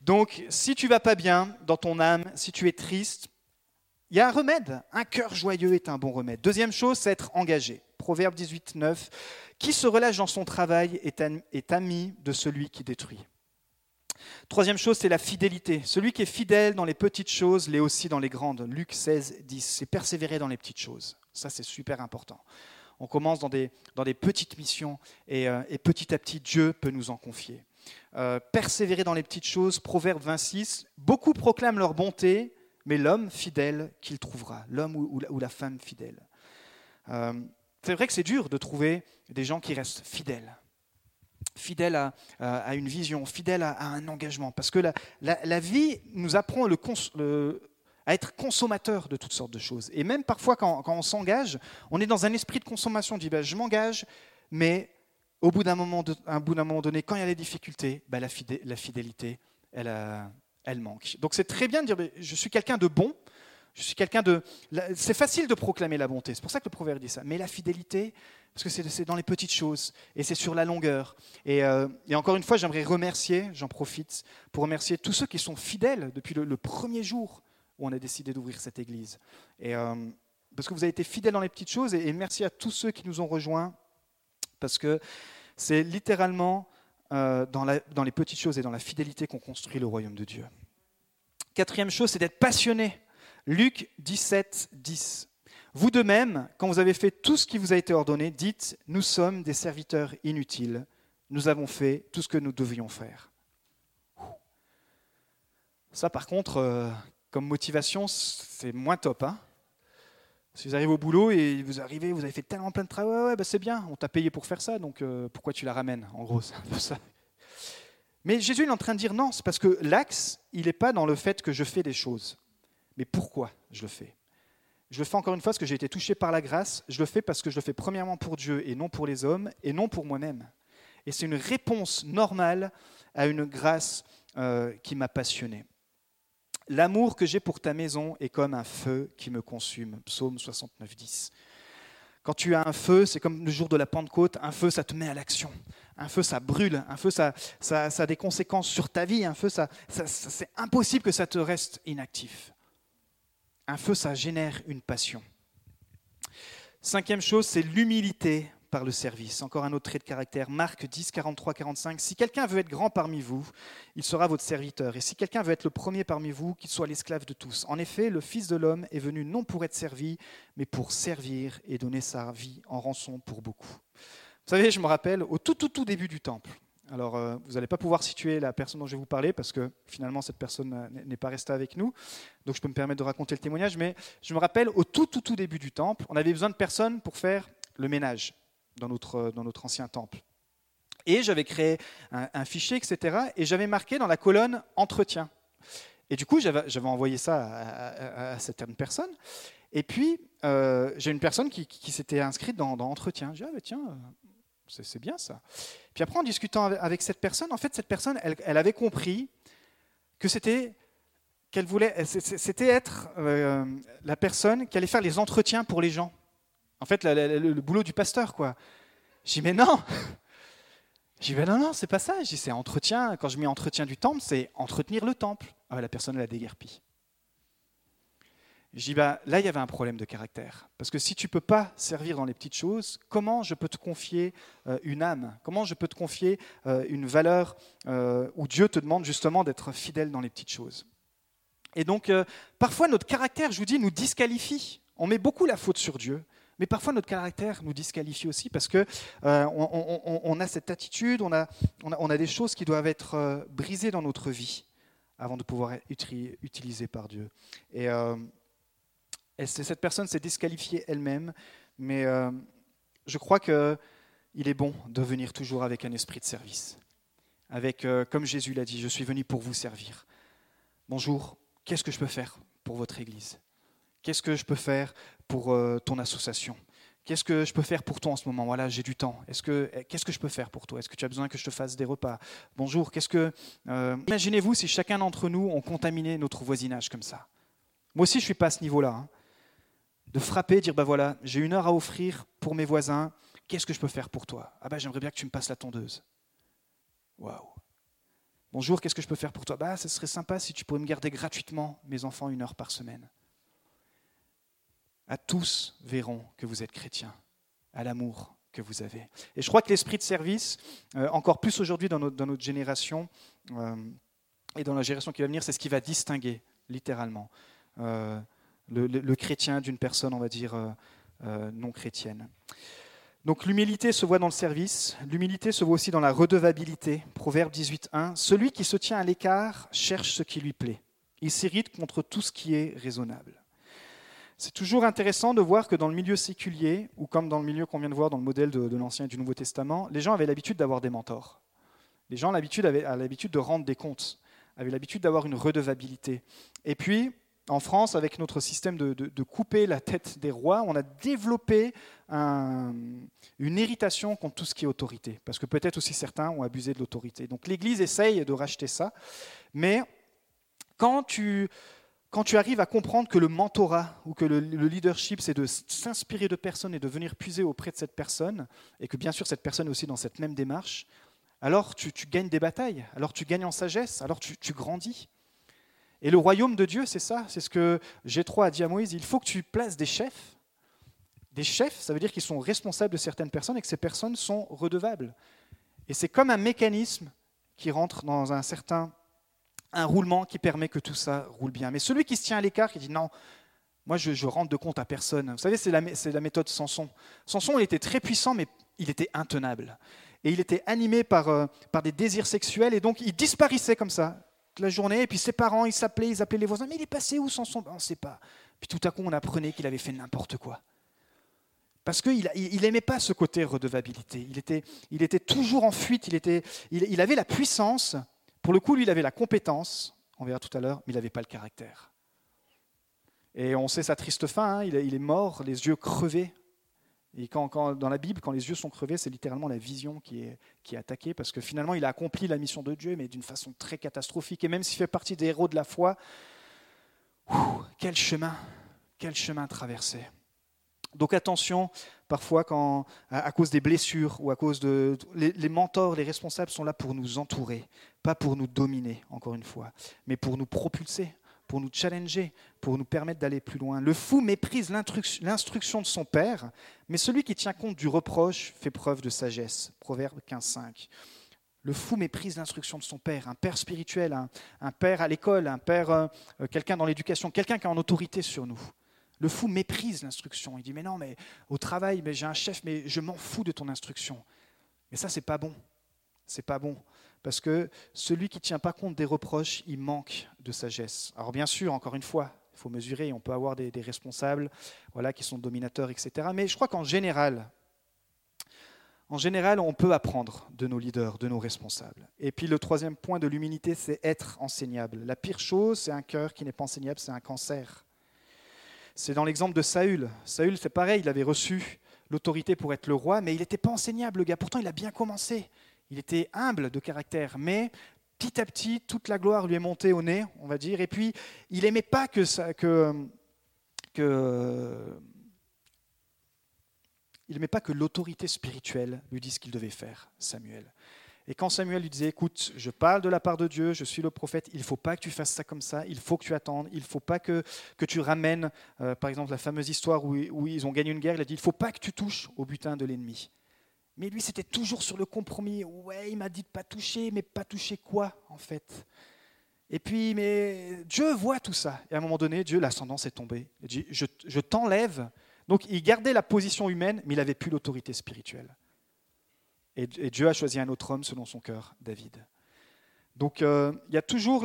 Donc, si tu vas pas bien dans ton âme, si tu es triste, il y a un remède. Un cœur joyeux est un bon remède. Deuxième chose, c'est être engagé. Proverbe 18, 9. Qui se relâche dans son travail est ami de celui qui détruit. Troisième chose, c'est la fidélité. Celui qui est fidèle dans les petites choses l'est aussi dans les grandes. Luc 16, 10. C'est persévérer dans les petites choses. Ça, c'est super important. On commence dans des, dans des petites missions et, euh, petit à petit, Dieu peut nous en confier. Euh, persévérer dans les petites choses, Proverbe 26. Beaucoup proclament leur bonté, mais l'homme fidèle qu'il trouvera, l'homme ou, la femme fidèle. Euh, c'est vrai que c'est dur de trouver des gens qui restent fidèles fidèle à, une vision, fidèle à, un engagement. Parce que la, vie nous apprend à être consommateur de toutes sortes de choses. Et même parfois, quand, on s'engage, on est dans un esprit de consommation. On dit, ben, je m'engage, mais au bout d'un moment, donné, quand il y a des difficultés, ben, la, fidélité, elle, elle manque. Donc c'est très bien de dire, ben, je suis quelqu'un de bon, je suis quelqu'un de... C'est facile de proclamer la bonté, c'est pour ça que le proverbe dit ça. Mais la fidélité, parce que c'est dans les petites choses et c'est sur la longueur. Euh, et, encore une fois, j'aimerais remercier, j'en profite, pour remercier tous ceux qui sont fidèles depuis le, premier jour où on a décidé d'ouvrir cette église. Euh, parce que vous avez été fidèles dans les petites choses et, merci à tous ceux qui nous ont rejoints parce que c'est littéralement euh, dans, dans les petites choses et dans la fidélité qu'on construit le royaume de Dieu. Quatrième chose, c'est d'être passionné. Luc 17, 10. Vous de même, quand vous avez fait tout ce qui vous a été ordonné, dites, nous sommes des serviteurs inutiles, nous avons fait tout ce que nous devions faire. Ça, par contre, euh, comme motivation, c'est moins top. Hein si vous arrivez au boulot et vous arrivez, vous avez fait tellement plein de travail, ouais, bah c'est bien, on t'a payé pour faire ça, donc euh, pourquoi tu la ramènes En gros, c'est un ça. Mais Jésus est en train de dire non, c'est parce que l'axe, il n'est pas dans le fait que je fais des choses, mais pourquoi je le fais? Je le fais encore une fois parce que j'ai été touché par la grâce. Je le fais parce que je le fais premièrement pour Dieu et non pour les hommes et non pour moi-même. Et c'est une réponse normale à une grâce euh, qui m'a passionné. L'amour que j'ai pour ta maison est comme un feu qui me consume. Psaume 69, 10. Quand tu as un feu, c'est comme le jour de la Pentecôte, un feu, ça te met à l'action. Un feu, ça brûle. Un feu, ça, ça, a des conséquences sur ta vie. Un feu, ça, c'est impossible que ça te reste inactif. Un feu, ça génère une passion. Cinquième chose, c'est l'humilité par le service. Encore un autre trait de caractère. Marc 10, 43, 45. Si quelqu'un veut être grand parmi vous, il sera votre serviteur. Et si quelqu'un veut être le premier parmi vous, qu'il soit l'esclave de tous. En effet, le Fils de l'homme est venu non pour être servi, mais pour servir et donner sa vie en rançon pour beaucoup. Vous savez, je me rappelle au tout, tout, tout début du temple. Alors, euh, vous n'allez pas pouvoir situer la personne dont je vais vous parler parce que finalement, cette personne n'est pas restée avec nous. Donc, je peux me permettre de raconter le témoignage. Mais je me rappelle, au tout, tout, tout début du temple, on avait besoin de personnes pour faire le ménage dans notre, dans notre ancien temple. Et j'avais créé un, fichier, etc. Et j'avais marqué dans la colonne entretien. Et du coup, j'avais envoyé ça à, certaines personnes. Et puis, euh, j'ai une personne qui, s'était inscrite dans, entretien. J'ai dit, ah, bah, tiens, c'est bien ça. Puis après, en discutant avec cette personne, en fait, cette personne, elle, avait compris que c'était qu'elle voulait, c'était être euh, la personne qui allait faire les entretiens pour les gens. En fait, le, boulot du pasteur, quoi. J'ai dit, mais non (laughs) J'ai dit, non, non, c'est pas ça. J'ai dit, c'est entretien. Quand je mets entretien du temple, c'est entretenir le temple. Ah, la personne, elle a déguerpi. Je dis, bah, là, il y avait un problème de caractère. Parce que si tu ne peux pas servir dans les petites choses, comment je peux te confier euh, une âme? Comment je peux te confier euh, une valeur euh, où Dieu te demande justement d'être fidèle dans les petites choses? Et donc, parfois, notre caractère, je vous dis, nous disqualifie. On met beaucoup la faute sur Dieu. Mais parfois, notre caractère nous disqualifie aussi parce qu'on on, a cette attitude, on a, on a, des choses qui doivent être brisées dans notre vie avant de pouvoir être utilisées par Dieu. Et cette personne s'est disqualifiée elle-même, mais euh, je crois qu'il est bon de venir toujours avec un esprit de service. Avec, euh, comme Jésus l'a dit, je suis venu pour vous servir. Bonjour, qu'est-ce que je peux faire pour votre Église? Qu'est-ce que je peux faire pour euh, ton association? Qu'est-ce que je peux faire pour toi en ce moment? Voilà, j'ai du temps. Est-ce que qu'est-ce que je peux faire pour toi? Est-ce que tu as besoin que je te fasse des repas? Bonjour. Qu'est-ce que Imaginez-vous si chacun d'entre nous ont contaminé notre voisinage comme ça. Moi aussi, je suis pas à ce niveau-là. Hein de frapper, dire bah voilà, j'ai une heure à offrir pour mes voisins, qu'est-ce que je peux faire pour toi? Ah bah j'aimerais bien que tu me passes la tondeuse. Waouh. Bonjour, qu'est-ce que je peux faire pour toi? Bah ce serait sympa si tu pourrais me garder gratuitement mes enfants une heure par semaine. À tous verront que vous êtes chrétiens, à l'amour que vous avez. Et je crois que l'esprit de service, euh, encore plus aujourd'hui dans notre, dans notre génération euh, et dans la génération qui va venir, c'est ce qui va distinguer littéralement. Euh, le, chrétien d'une personne, on va dire, euh, euh, non chrétienne. Donc l'humilité se voit dans le service, l'humilité se voit aussi dans la redevabilité. Proverbe 18.1, Celui qui se tient à l'écart cherche ce qui lui plaît. Il s'irrite contre tout ce qui est raisonnable. C'est toujours intéressant de voir que dans le milieu séculier, ou comme dans le milieu qu'on vient de voir dans le modèle de, de l'Ancien et du Nouveau Testament, les gens avaient l'habitude d'avoir des mentors. Les gens avaient l'habitude de rendre des comptes, avaient l'habitude d'avoir une redevabilité. Et puis, en France, avec notre système de, couper la tête des rois, on a développé une irritation contre tout ce qui est autorité, parce que peut-être aussi certains ont abusé de l'autorité. Donc l'Église essaye de racheter ça, mais quand tu, quand tu arrives à comprendre que le mentorat ou que le, leadership, c'est de s'inspirer de personnes et de venir puiser auprès de cette personne, et que bien sûr cette personne est aussi dans cette même démarche, alors tu, gagnes des batailles, alors tu gagnes en sagesse, alors tu grandis. Et le royaume de Dieu, c'est ça, c'est ce que Jétro a dit à Moïse, il faut que tu places des chefs. Des chefs, ça veut dire qu'ils sont responsables de certaines personnes et que ces personnes sont redevables. Et c'est comme un mécanisme qui rentre dans un certain un roulement qui permet que tout ça roule bien. Mais celui qui se tient à l'écart, qui dit non, moi je, je de compte à personne. Vous savez, c'est la, la, méthode Samson. Samson, il était très puissant, mais il était intenable. Et il était animé par, euh, par des désirs sexuels, et donc il disparaissait comme ça la journée, et puis ses parents, ils s'appelaient, ils appelaient les voisins, mais il est passé où sans son... On ne sait pas. Puis tout à coup, on apprenait qu'il avait fait n'importe quoi. Parce qu'il n'aimait pas ce côté redevabilité. Il était, il était toujours en fuite, il, était, il, avait la puissance, pour le coup, lui, il avait la compétence, on verra tout à l'heure, mais il n'avait pas le caractère. Et on sait sa triste fin, hein, il, il est mort, les yeux crevés, et quand, dans la Bible, quand les yeux sont crevés, c'est littéralement la vision qui est, attaquée, parce que finalement, il a accompli la mission de Dieu, mais d'une façon très catastrophique. Et même s'il fait partie des héros de la foi, quel chemin, quel chemin traversé. Donc attention, parfois, quand, à, cause des blessures ou à cause de... Les mentors, les responsables sont là pour nous entourer, pas pour nous dominer, encore une fois, mais pour nous propulser, pour nous challenger, pour nous permettre d'aller plus loin. Le fou méprise l'instruction de son père, mais celui qui tient compte du reproche fait preuve de sagesse. Proverbe 15.5. Le fou méprise l'instruction de son père, un père spirituel, un, père à l'école, un père, euh, euh, quelqu'un dans l'éducation, quelqu'un qui a en autorité sur nous. Le fou méprise l'instruction. Il dit mais non, mais au travail, mais j'ai un chef, mais je m'en fous de ton instruction. Mais ça, c'est pas bon. C'est pas bon. Parce que celui qui ne tient pas compte des reproches, il manque de sagesse. Alors bien sûr, encore une fois, il faut mesurer, on peut avoir des, responsables voilà, qui sont dominateurs, etc. Mais je crois qu'en général, en général, on peut apprendre de nos leaders, de nos responsables. Et puis le troisième point de l'humilité, c'est être enseignable. La pire chose, c'est un cœur qui n'est pas enseignable, c'est un cancer. C'est dans l'exemple de Saül. Saül, c'est pareil, il avait reçu l'autorité pour être le roi, mais il n'était pas enseignable, le gars. Pourtant, il a bien commencé. Il était humble de caractère, mais petit à petit, toute la gloire lui est montée au nez, on va dire. Et puis, il n'aimait pas que, ça, que, que il n'aimait pas que l'autorité spirituelle lui dise ce qu'il devait faire, Samuel. Et quand Samuel lui disait, écoute, je parle de la part de Dieu, je suis le prophète, il ne faut pas que tu fasses ça comme ça, il faut que tu attendes, il ne faut pas que, que tu ramènes, euh, par exemple, la fameuse histoire où, où, ils ont gagné une guerre, il a dit, il ne faut pas que tu touches au butin de l'ennemi. Mais lui, c'était toujours sur le compromis. Ouais, il m'a dit de pas toucher, mais pas toucher quoi, en fait? Et puis, mais Dieu voit tout ça. Et à un moment donné, Dieu, l'ascendance est tombée. Il dit, je, je t'enlève. Donc, il gardait la position humaine, mais il n'avait plus l'autorité spirituelle. Et, Dieu a choisi un autre homme selon son cœur, David. Donc euh, il y a toujours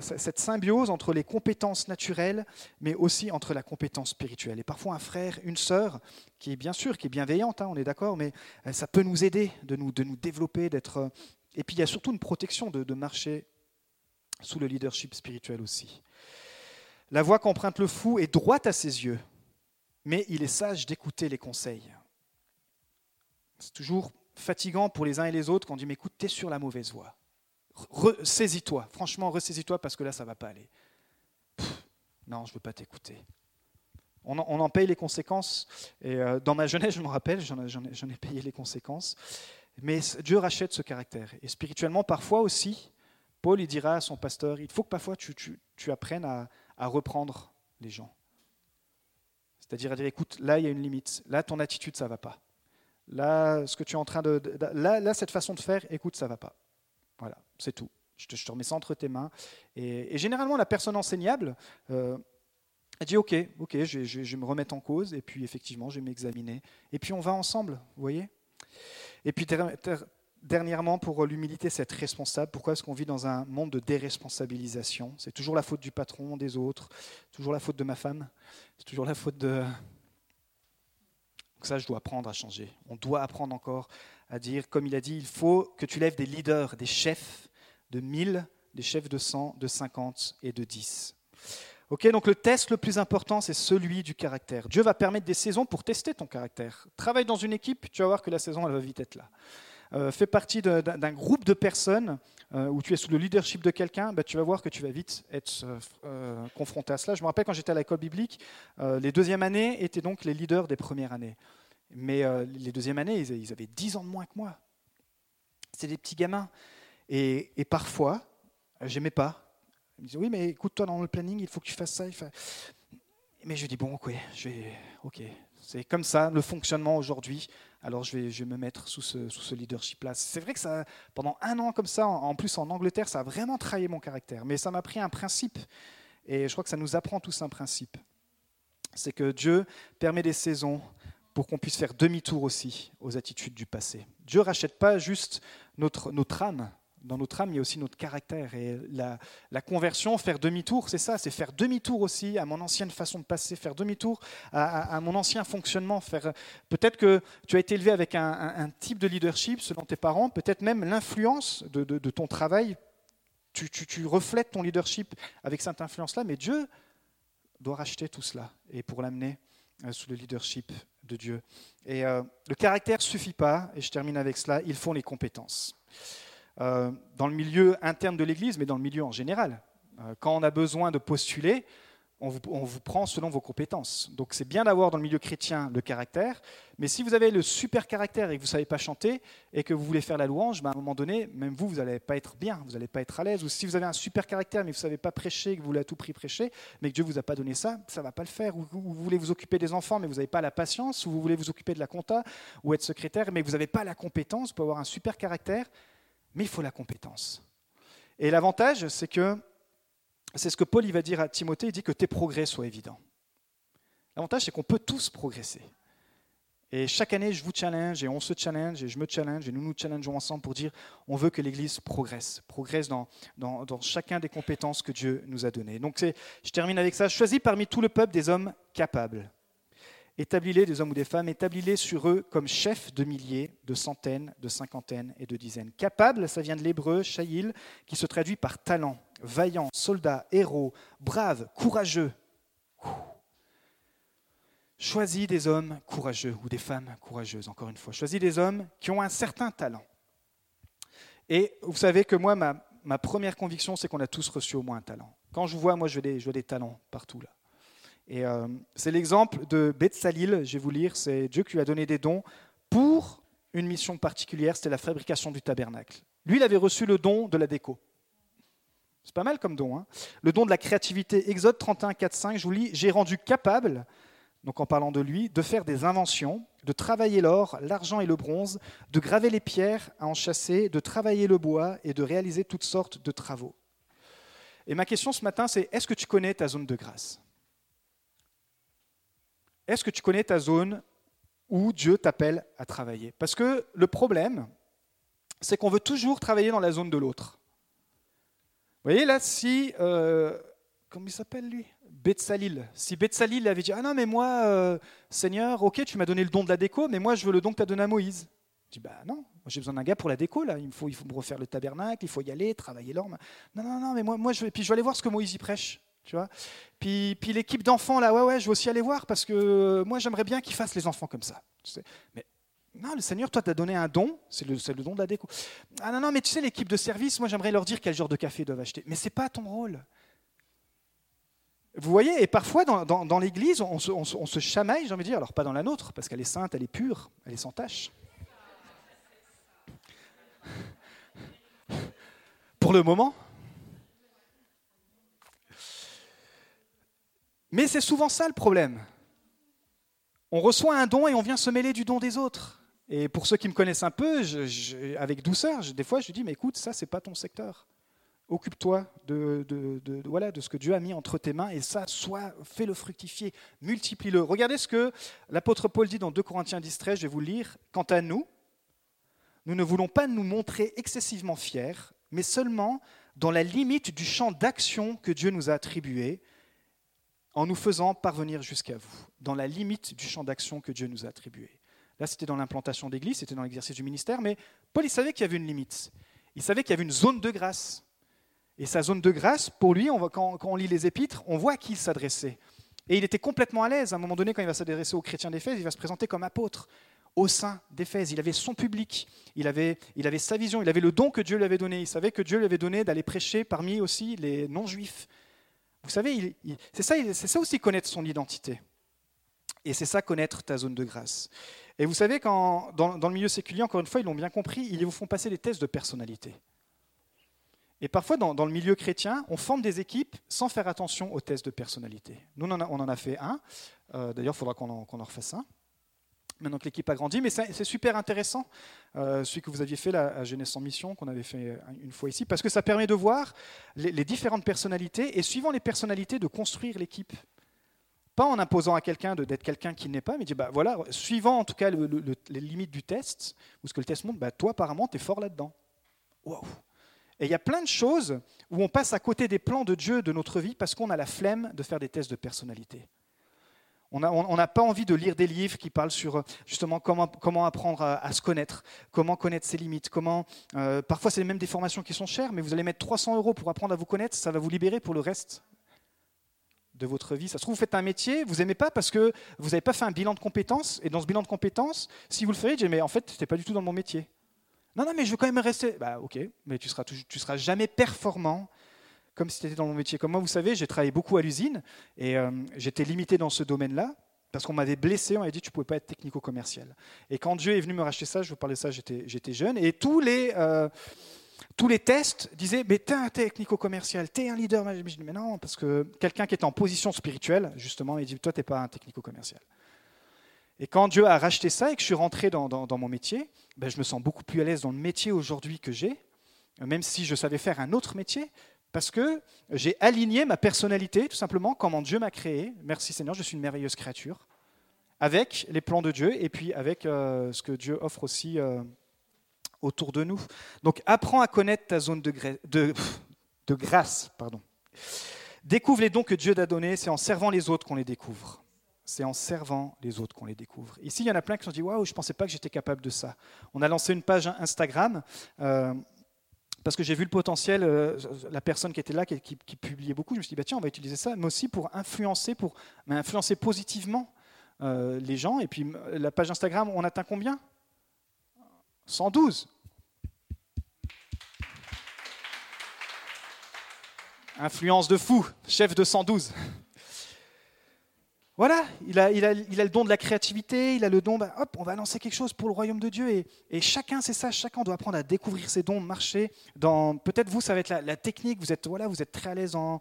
cette symbiose entre les compétences naturelles, mais aussi entre la compétence spirituelle. Et parfois un frère, une sœur, qui est bien sûr, qui est bienveillante, hein, on est d'accord, mais euh, ça peut nous aider de nous, développer, d'être. Euh, et puis il y a surtout une protection de, de marcher sous le leadership spirituel aussi. La voie qu'emprunte le fou est droite à ses yeux, mais il est sage d'écouter les conseils. C'est toujours fatigant pour les uns et les autres quand on dit mais écoute, tu es sur la mauvaise voie. Ressaisis-toi, franchement, ressaisis-toi parce que là, ça va pas aller. non, je ne veux pas t'écouter. On en, paye les conséquences. Et euh, dans ma jeunesse, je me rappelle, j'en ai, payé les conséquences. Mais Dieu rachète ce caractère. Et spirituellement, parfois aussi, Paul il dira à son pasteur, il faut que parfois tu, apprennes à, reprendre les gens. C'est-à-dire à dire, écoute, là, il y a une limite. Là, ton attitude, ça ne va pas. Là, ce que tu es en train de, là, là, cette façon de faire, écoute, ça va pas. Voilà, c'est tout. Je te, remets ça entre tes mains. Et, généralement, la personne enseignable, euh, dit ok, ok, je, vais me remettre en cause. Et puis effectivement, je vais m'examiner. Et puis on va ensemble, vous voyez? Et puis dernièrement, pour l'humilité, c'est être responsable. Pourquoi? Est-ce qu'on vit dans un monde de déresponsabilisation C'est toujours la faute du patron, des autres, toujours la faute de ma femme, c'est toujours la faute de, donc ça, je dois apprendre à changer. On doit apprendre encore à dire, comme il a dit, il faut que tu lèves des leaders, des chefs de 1000, des chefs de 100, de 50 et de 10. Ok, donc le test le plus important, c'est celui du caractère. Dieu va permettre des saisons pour tester ton caractère. Travaille dans une équipe, tu vas voir que la saison, elle va vite être là. Euh, fais partie d'un groupe de personnes euh, où tu es sous le leadership de quelqu'un, bah, tu vas voir que tu vas vite être euh, confronté à cela. Je me rappelle quand j'étais à l'école biblique, les deuxièmes années étaient donc les leaders des premières années. Mais les deuxièmes années, ils, avaient 10 ans de moins que moi. C'était des petits gamins. Et, et parfois, j'aimais pas. Ils me disaient, oui, mais écoute-toi dans le planning, il faut que tu fasses ça. Mais je dis, bon, ok, je c'est comme ça le fonctionnement aujourd'hui. Alors je vais, je vais me mettre sous ce, leadership-là. C'est vrai que ça, pendant un an comme ça, en plus en Angleterre, ça a vraiment travaillé mon caractère. Mais ça m'a pris un principe. Et je crois que ça nous apprend tous un principe. C'est que Dieu permet des saisons pour qu'on puisse faire demi-tour aussi aux attitudes du passé. Dieu rachète pas juste notre, notre âme, dans notre âme, il y a aussi notre caractère. Et la, conversion, faire demi-tour, c'est ça, c'est faire demi-tour aussi à mon ancienne façon de passer, faire demi-tour à, mon ancien fonctionnement. Faire... Peut-être que tu as été élevé avec un, type de leadership selon tes parents, peut-être même l'influence de, ton travail. Tu, reflètes ton leadership avec cette influence-là, mais Dieu doit racheter tout cela et pour l'amener euh, sous le leadership de Dieu. Et euh, le caractère ne suffit pas, et je termine avec cela, il faut les compétences. Euh, dans le milieu interne de l'Église, mais dans le milieu en général. Euh, quand on a besoin de postuler, on vous, prend selon vos compétences. Donc c'est bien d'avoir dans le milieu chrétien le caractère, mais si vous avez le super caractère et que vous ne savez pas chanter et que vous voulez faire la louange, ben, à un moment donné, même vous, vous n'allez pas être bien, vous n'allez pas être à l'aise. Ou si vous avez un super caractère mais vous ne savez pas prêcher, que vous voulez à tout prix prêcher, mais que Dieu ne vous a pas donné ça, ça ne va pas le faire. Ou vous voulez vous occuper des enfants mais vous n'avez pas la patience, ou vous voulez vous occuper de la compta ou être secrétaire mais vous n'avez pas la compétence, pour avoir un super caractère, mais il faut la compétence. Et l'avantage, c'est que c'est ce que Paul va dire à Timothée, il dit que tes progrès soient évidents. L'avantage, c'est qu'on peut tous progresser. Et chaque année, je vous challenge, et on se challenge, et je me challenge, et nous nous challengeons ensemble pour dire on veut que l'Église progresse, progresse dans, dans, chacun des compétences que Dieu nous a données. Donc je termine avec ça. Choisis parmi tout le peuple des hommes capables Établis-les, des hommes ou des femmes, établis-les sur eux comme chefs de milliers, de centaines, de cinquantaines et de dizaines. Capable, ça vient de l'hébreu, shaïl, qui se traduit par talent, vaillant, soldat, héros, brave, courageux. Choisis des hommes courageux ou des femmes courageuses, encore une fois. Choisis des hommes qui ont un certain talent. Et vous savez que moi, ma, première conviction, c'est qu'on a tous reçu au moins un talent. Quand je vois, moi, je veux des talents partout là. Et euh, c'est l'exemple de Betsalil, je vais vous lire, c'est Dieu qui lui a donné des dons pour une mission particulière, c'était la fabrication du tabernacle. Lui, il avait reçu le don de la déco. C'est pas mal comme don. Hein le don de la créativité. Exode 31, 4, 5, je vous lis, j'ai rendu capable, donc en parlant de lui, de faire des inventions, de travailler l'or, l'argent et le bronze, de graver les pierres à en chasser, de travailler le bois et de réaliser toutes sortes de travaux. Et ma question ce matin, c'est est-ce que tu connais ta zone de grâce? Est-ce que tu connais ta zone où Dieu t'appelle à travailler? Parce que le problème, c'est qu'on veut toujours travailler dans la zone de l'autre. Vous voyez là, si, euh, comment il s'appelle lui? Betsalil. Si Betsalil avait dit, ah non mais moi, euh, Seigneur, ok, tu m'as donné le don de la déco, mais moi je veux le don que tu as donné à Moïse. Je dis, bah non, j'ai besoin d'un gars pour la déco, là. Il faut, il faut me refaire le tabernacle, il faut y aller, travailler l'orme. Non, non, non, mais moi, moi je, puis je vais aller voir ce que Moïse y prêche. Tu vois puis, puis l'équipe d'enfants, là, ouais, ouais, je vais aussi aller voir parce que euh, moi, j'aimerais bien qu'ils fassent les enfants comme ça. Mais non, le Seigneur, toi, t'as donné un don, c'est le, don de la déco. Ah non, non, mais tu sais, l'équipe de service, moi, j'aimerais leur dire quel genre de café ils doivent acheter. Mais c'est pas ton rôle. Vous voyez, et parfois dans, l'église, on, on, on, se chamaille, j'ai envie de dire, alors pas dans la nôtre, parce qu'elle est sainte, elle est pure, elle est sans tache. (laughs) Pour le moment. Mais c'est souvent ça le problème. On reçoit un don et on vient se mêler du don des autres. Et pour ceux qui me connaissent un peu, avec douceur, des fois je dis, mais écoute, ça, c'est pas ton secteur. Occupe-toi de, voilà, de ce que Dieu a mis entre tes mains et ça, soit, fais-le fructifier, multiplie-le. Regardez ce que l'apôtre Paul dit dans 2 Corinthiens 10, 13, je vais vous lire. Quant à nous, nous ne voulons pas nous montrer excessivement fiers, mais seulement dans la limite du champ d'action que Dieu nous a attribué, en nous faisant parvenir jusqu'à vous, dans la limite du champ d'action que Dieu nous a attribué. Là, c'était dans l'implantation d'église, c'était dans l'exercice du ministère, mais Paul, il savait qu'il y avait une limite. Il savait qu'il y avait une zone de grâce. Et sa zone de grâce, pour lui, quand, on lit les épîtres, on voit à qui il s'adressait. Et il était complètement à l'aise. À un moment donné, quand il va s'adresser aux chrétiens d'Éphèse, il va se présenter comme apôtre au sein d'Éphèse. Il avait son public, il avait, il avait sa vision, il avait le don que Dieu lui avait donné. Il savait que Dieu lui avait donné d'aller prêcher parmi aussi les non-juifs. Vous savez, c'est ça aussi connaître son identité. Et c'est ça connaître ta zone de grâce. Et vous savez, quand, dans, le milieu séculier, encore une fois, ils l'ont bien compris, ils vous font passer des tests de personnalité. Et parfois, dans, le milieu chrétien, on forme des équipes sans faire attention aux tests de personnalité. Nous, on en a, fait un. Euh, d'ailleurs, il faudra qu'on en, refasse un. Maintenant que l'équipe a grandi, mais c'est super intéressant, euh, celui que vous aviez fait à Jeunesse en Mission, qu'on avait fait une fois ici, parce que ça permet de voir les différentes personnalités et suivant les personnalités, de construire l'équipe. Pas en imposant à quelqu'un d'être quelqu'un qui n'est pas, mais dire, bah, voilà, suivant en tout cas les limites du test, ou ce que le test montre, bah, toi apparemment, tu es fort là-dedans. Et il y a plein de choses où on passe à côté des plans de Dieu de notre vie parce qu'on a la flemme de faire des tests de personnalité. On n'a pas envie de lire des livres qui parlent sur justement comment, comment apprendre à, se connaître, comment connaître ses limites, comment. Euh, parfois, c'est même des formations qui sont chères, mais vous allez mettre 300 euros pour apprendre à vous connaître, ça va vous libérer pour le reste de votre vie. Ça se trouve, vous faites un métier, vous n'aimez pas parce que vous n'avez pas fait un bilan de compétences. Et dans ce bilan de compétences, si vous le feriez, mais en fait, ce pas du tout dans mon métier. Non, non, mais je veux quand même rester. Bah, ok, mais tu seras, tu seras jamais performant comme si tu étais dans mon métier. Comme moi, vous savez, j'ai travaillé beaucoup à l'usine et euh, j'étais limité dans ce domaine-là parce qu'on m'avait blessé, on m'avait dit tu ne pouvais pas être technico-commercial. Et quand Dieu est venu me racheter ça, je vous parlais de ça, j'étais jeune, et tous les, euh, tous les tests disaient, mais t'es un technico-commercial, t'es un leader. Mais non, parce que quelqu'un qui était en position spirituelle, justement, il dit, toi, t'es pas un technico-commercial. Et quand Dieu a racheté ça et que je suis rentré dans, dans, mon métier, ben, je me sens beaucoup plus à l'aise dans le métier aujourd'hui que j'ai, même si je savais faire un autre métier, parce que j'ai aligné ma personnalité, tout simplement, comment Dieu m'a créé. Merci Seigneur, je suis une merveilleuse créature, avec les plans de Dieu et puis avec euh, ce que Dieu offre aussi euh, autour de nous. Donc apprends à connaître ta zone de, grâce. Pardon. Découvre les dons que Dieu t'a donnés, c'est en servant les autres qu'on les découvre. C'est en servant les autres qu'on les découvre. Ici, il y en a plein qui se sont dit Waouh, je ne pensais pas que j'étais capable de ça. On a lancé une page Instagram. Euh, parce que j'ai vu le potentiel, euh, la personne qui était là, qui, publiait beaucoup, je me suis dit, bah, tiens, on va utiliser ça, mais aussi pour influencer, pour influencer positivement euh, les gens. Et puis la page Instagram, on atteint combien? 112. Influence de fou, chef de 112. voilà, il a, il, a, il a, le don de la créativité, il a le don, bah, hop, on va lancer quelque chose pour le royaume de Dieu. Et, et chacun, c'est ça, chacun doit apprendre à découvrir ses dons, marcher dans. Peut-être vous, ça va être la, technique, vous êtes, voilà, vous êtes très à l'aise en.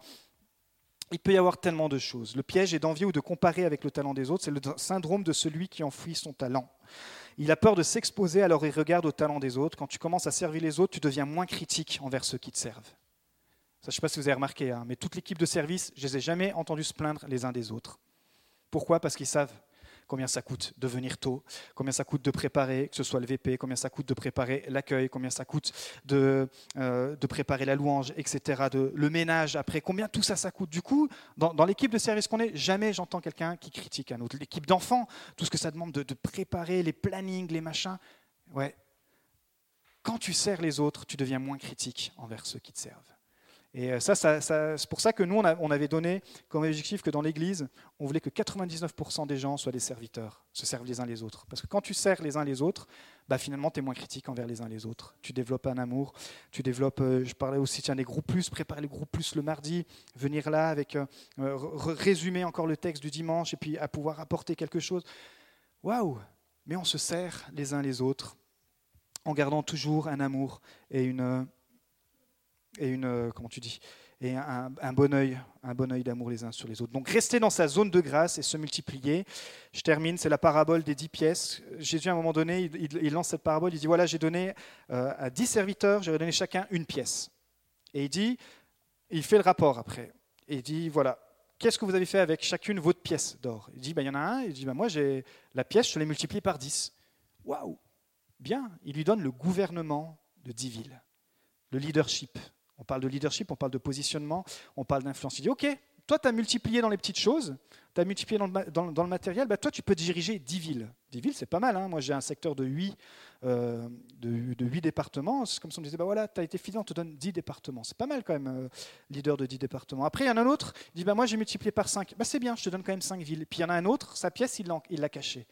Il peut y avoir tellement de choses. Le piège est d'envier ou de comparer avec le talent des autres. C'est le syndrome de celui qui enfouit son talent. Il a peur de s'exposer, alors il regarde au talent des autres. Quand tu commences à servir les autres, tu deviens moins critique envers ceux qui te servent. Ça, je ne sais pas si vous avez remarqué, hein, mais toute l'équipe de service, je ne les ai jamais entendus se plaindre les uns des autres. Pourquoi? Parce qu'ils savent combien ça coûte de venir tôt, combien ça coûte de préparer, que ce soit le VP, combien ça coûte de préparer l'accueil, combien ça coûte de, euh, préparer la louange, etc., le ménage après, combien tout ça, ça coûte. Du coup, dans, dans l'équipe de service qu'on est, jamais j'entends quelqu'un qui critique un autre. L'équipe d'enfants, tout ce que ça demande de, de, préparer, les plannings, les machins, ouais. Quand tu sers les autres, tu deviens moins critique envers ceux qui te servent. Et euh, ça, c'est pour ça que nous, on, avait donné comme objectif que dans l'Église, on voulait que 99% des gens soient des serviteurs, se servent les uns les autres. Parce que quand tu sers les uns les autres, bah, finalement, tu es moins critique envers les uns les autres. Tu développes un amour, tu développes, euh, je parlais aussi, tiens, des groupes plus, préparer les groupes plus le mardi, venir là avec, euh, résumer encore le texte du dimanche et puis à pouvoir apporter quelque chose. Waouh Mais on se sert les uns les autres en gardant toujours un amour et une et une, euh, comment tu dis, et un, bon œil, un bon œil d'amour les uns sur les autres. Donc rester dans sa zone de grâce et se multiplier. Je termine, c'est la parabole des dix pièces. Jésus à un moment donné, il, lance cette parabole, il dit voilà, j'ai donné euh, à dix serviteurs, j'aurais donné chacun une pièce. Et il dit, il fait le rapport après. Et il dit voilà, qu'est-ce que vous avez fait avec chacune votre pièce d'or? Il dit bah, il y en a un, il dit bah, moi j'ai la pièce, je l'ai multipliée par dix. Waouh, bien. Il lui donne le gouvernement de dix villes, le leadership. On parle de leadership, on parle de positionnement, on parle d'influence. Il dit, OK, toi, tu as multiplié dans les petites choses, tu as multiplié dans le, matériel, bah, toi, tu peux diriger 10 villes. 10 villes, c'est pas mal. Hein. Moi, j'ai un secteur de 8, euh, de, de 8 départements. C'est comme si on me disait, bah voilà, tu as été fidèle, on te donne 10 départements. C'est pas mal quand même, euh, leader de 10 départements. Après, il y en a un autre, il dit, bah, moi, j'ai multiplié par 5. Bah, c'est bien, je te donne quand même 5 villes. Puis il y en a un autre, sa pièce, il l'a cachée.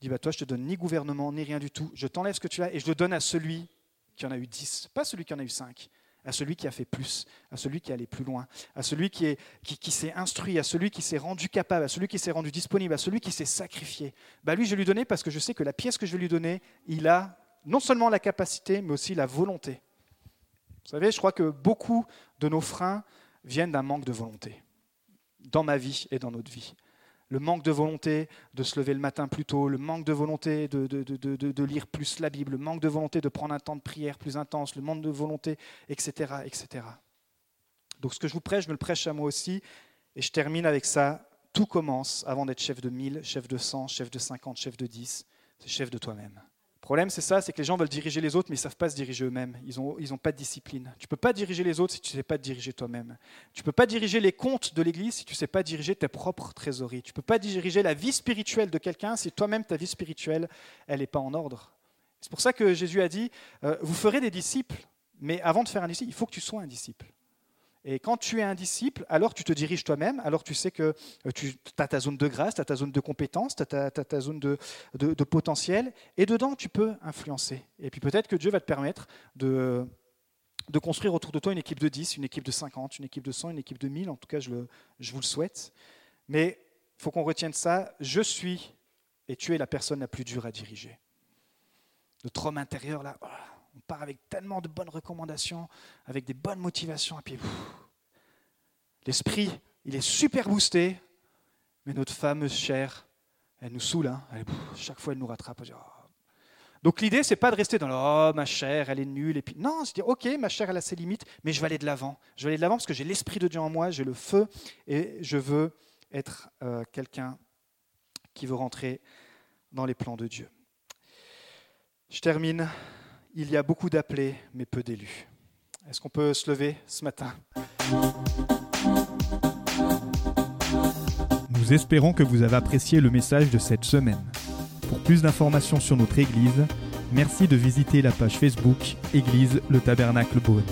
Il dit, bah, toi, je te donne ni gouvernement, ni rien du tout. Je t'enlève ce que tu as et je le donne à celui qui en a eu 10, pas celui qui en a eu 5 à celui qui a fait plus, à celui qui est allé plus loin, à celui qui, est, qui, s'est instruit, à celui qui s'est rendu capable, à celui qui s'est rendu disponible, à celui qui s'est sacrifié. Bah lui, je vais lui donner parce que je sais que la pièce que je vais lui donner, il a non seulement la capacité, mais aussi la volonté. Vous savez, je crois que beaucoup de nos freins viennent d'un manque de volonté, dans ma vie et dans notre vie le manque de volonté de se lever le matin plus tôt, le manque de volonté de, lire plus la Bible, le manque de volonté de prendre un temps de prière plus intense, le manque de volonté, etc., etc. Donc ce que je vous prêche, je me le prêche à moi aussi, et je termine avec ça. Tout commence avant d'être chef de 1000, chef de 100, chef de 50, chef de 10, c'est chef de toi-même. Le problème, c'est ça, c'est que les gens veulent diriger les autres, mais ils ne savent pas se diriger eux-mêmes. Ils n'ont ils pas de discipline. Tu ne peux pas diriger les autres si tu ne sais pas te diriger toi-même. Tu ne peux pas diriger les comptes de l'Église si tu ne sais pas diriger tes propres trésoreries. Tu ne peux pas diriger la vie spirituelle de quelqu'un si toi-même, ta vie spirituelle, elle n'est pas en ordre. C'est pour ça que Jésus a dit, euh, vous ferez des disciples, mais avant de faire un disciple, il faut que tu sois un disciple. Et quand tu es un disciple, alors tu te diriges toi-même, alors tu sais que euh, tu as ta zone de grâce, tu as ta zone de compétence, tu as ta, zone de, de, potentiel, et dedans tu peux influencer. Et puis peut-être que Dieu va te permettre de, de construire autour de toi une équipe de 10, une équipe de 50, une équipe de 100, une équipe de 1000, en tout cas je, je vous le souhaite. Mais il faut qu'on retienne ça, je suis et tu es la personne la plus dure à diriger. Notre homme intérieur, là, oh, on part avec tellement de bonnes recommandations, avec des bonnes motivations, et puis l'esprit, il est super boosté, mais notre fameuse chair, elle nous saoule. Hein. chaque fois, elle nous rattrape. Oh. Donc l'idée, c'est pas de rester dans le oh ma chair, elle est nulle. Et puis non, c'est dire ok, ma chair, elle a ses limites, mais je vais aller de l'avant. Je vais aller de l'avant parce que j'ai l'esprit de Dieu en moi, j'ai le feu et je veux être euh, quelqu'un qui veut rentrer dans les plans de Dieu. Je termine il y a beaucoup d'appelés, mais peu d'élus. Est-ce qu'on peut se lever ce matin? Nous espérons que vous avez apprécié le message de cette semaine. Pour plus d'informations sur notre Église, merci de visiter la page Facebook Église le Tabernacle Beaune.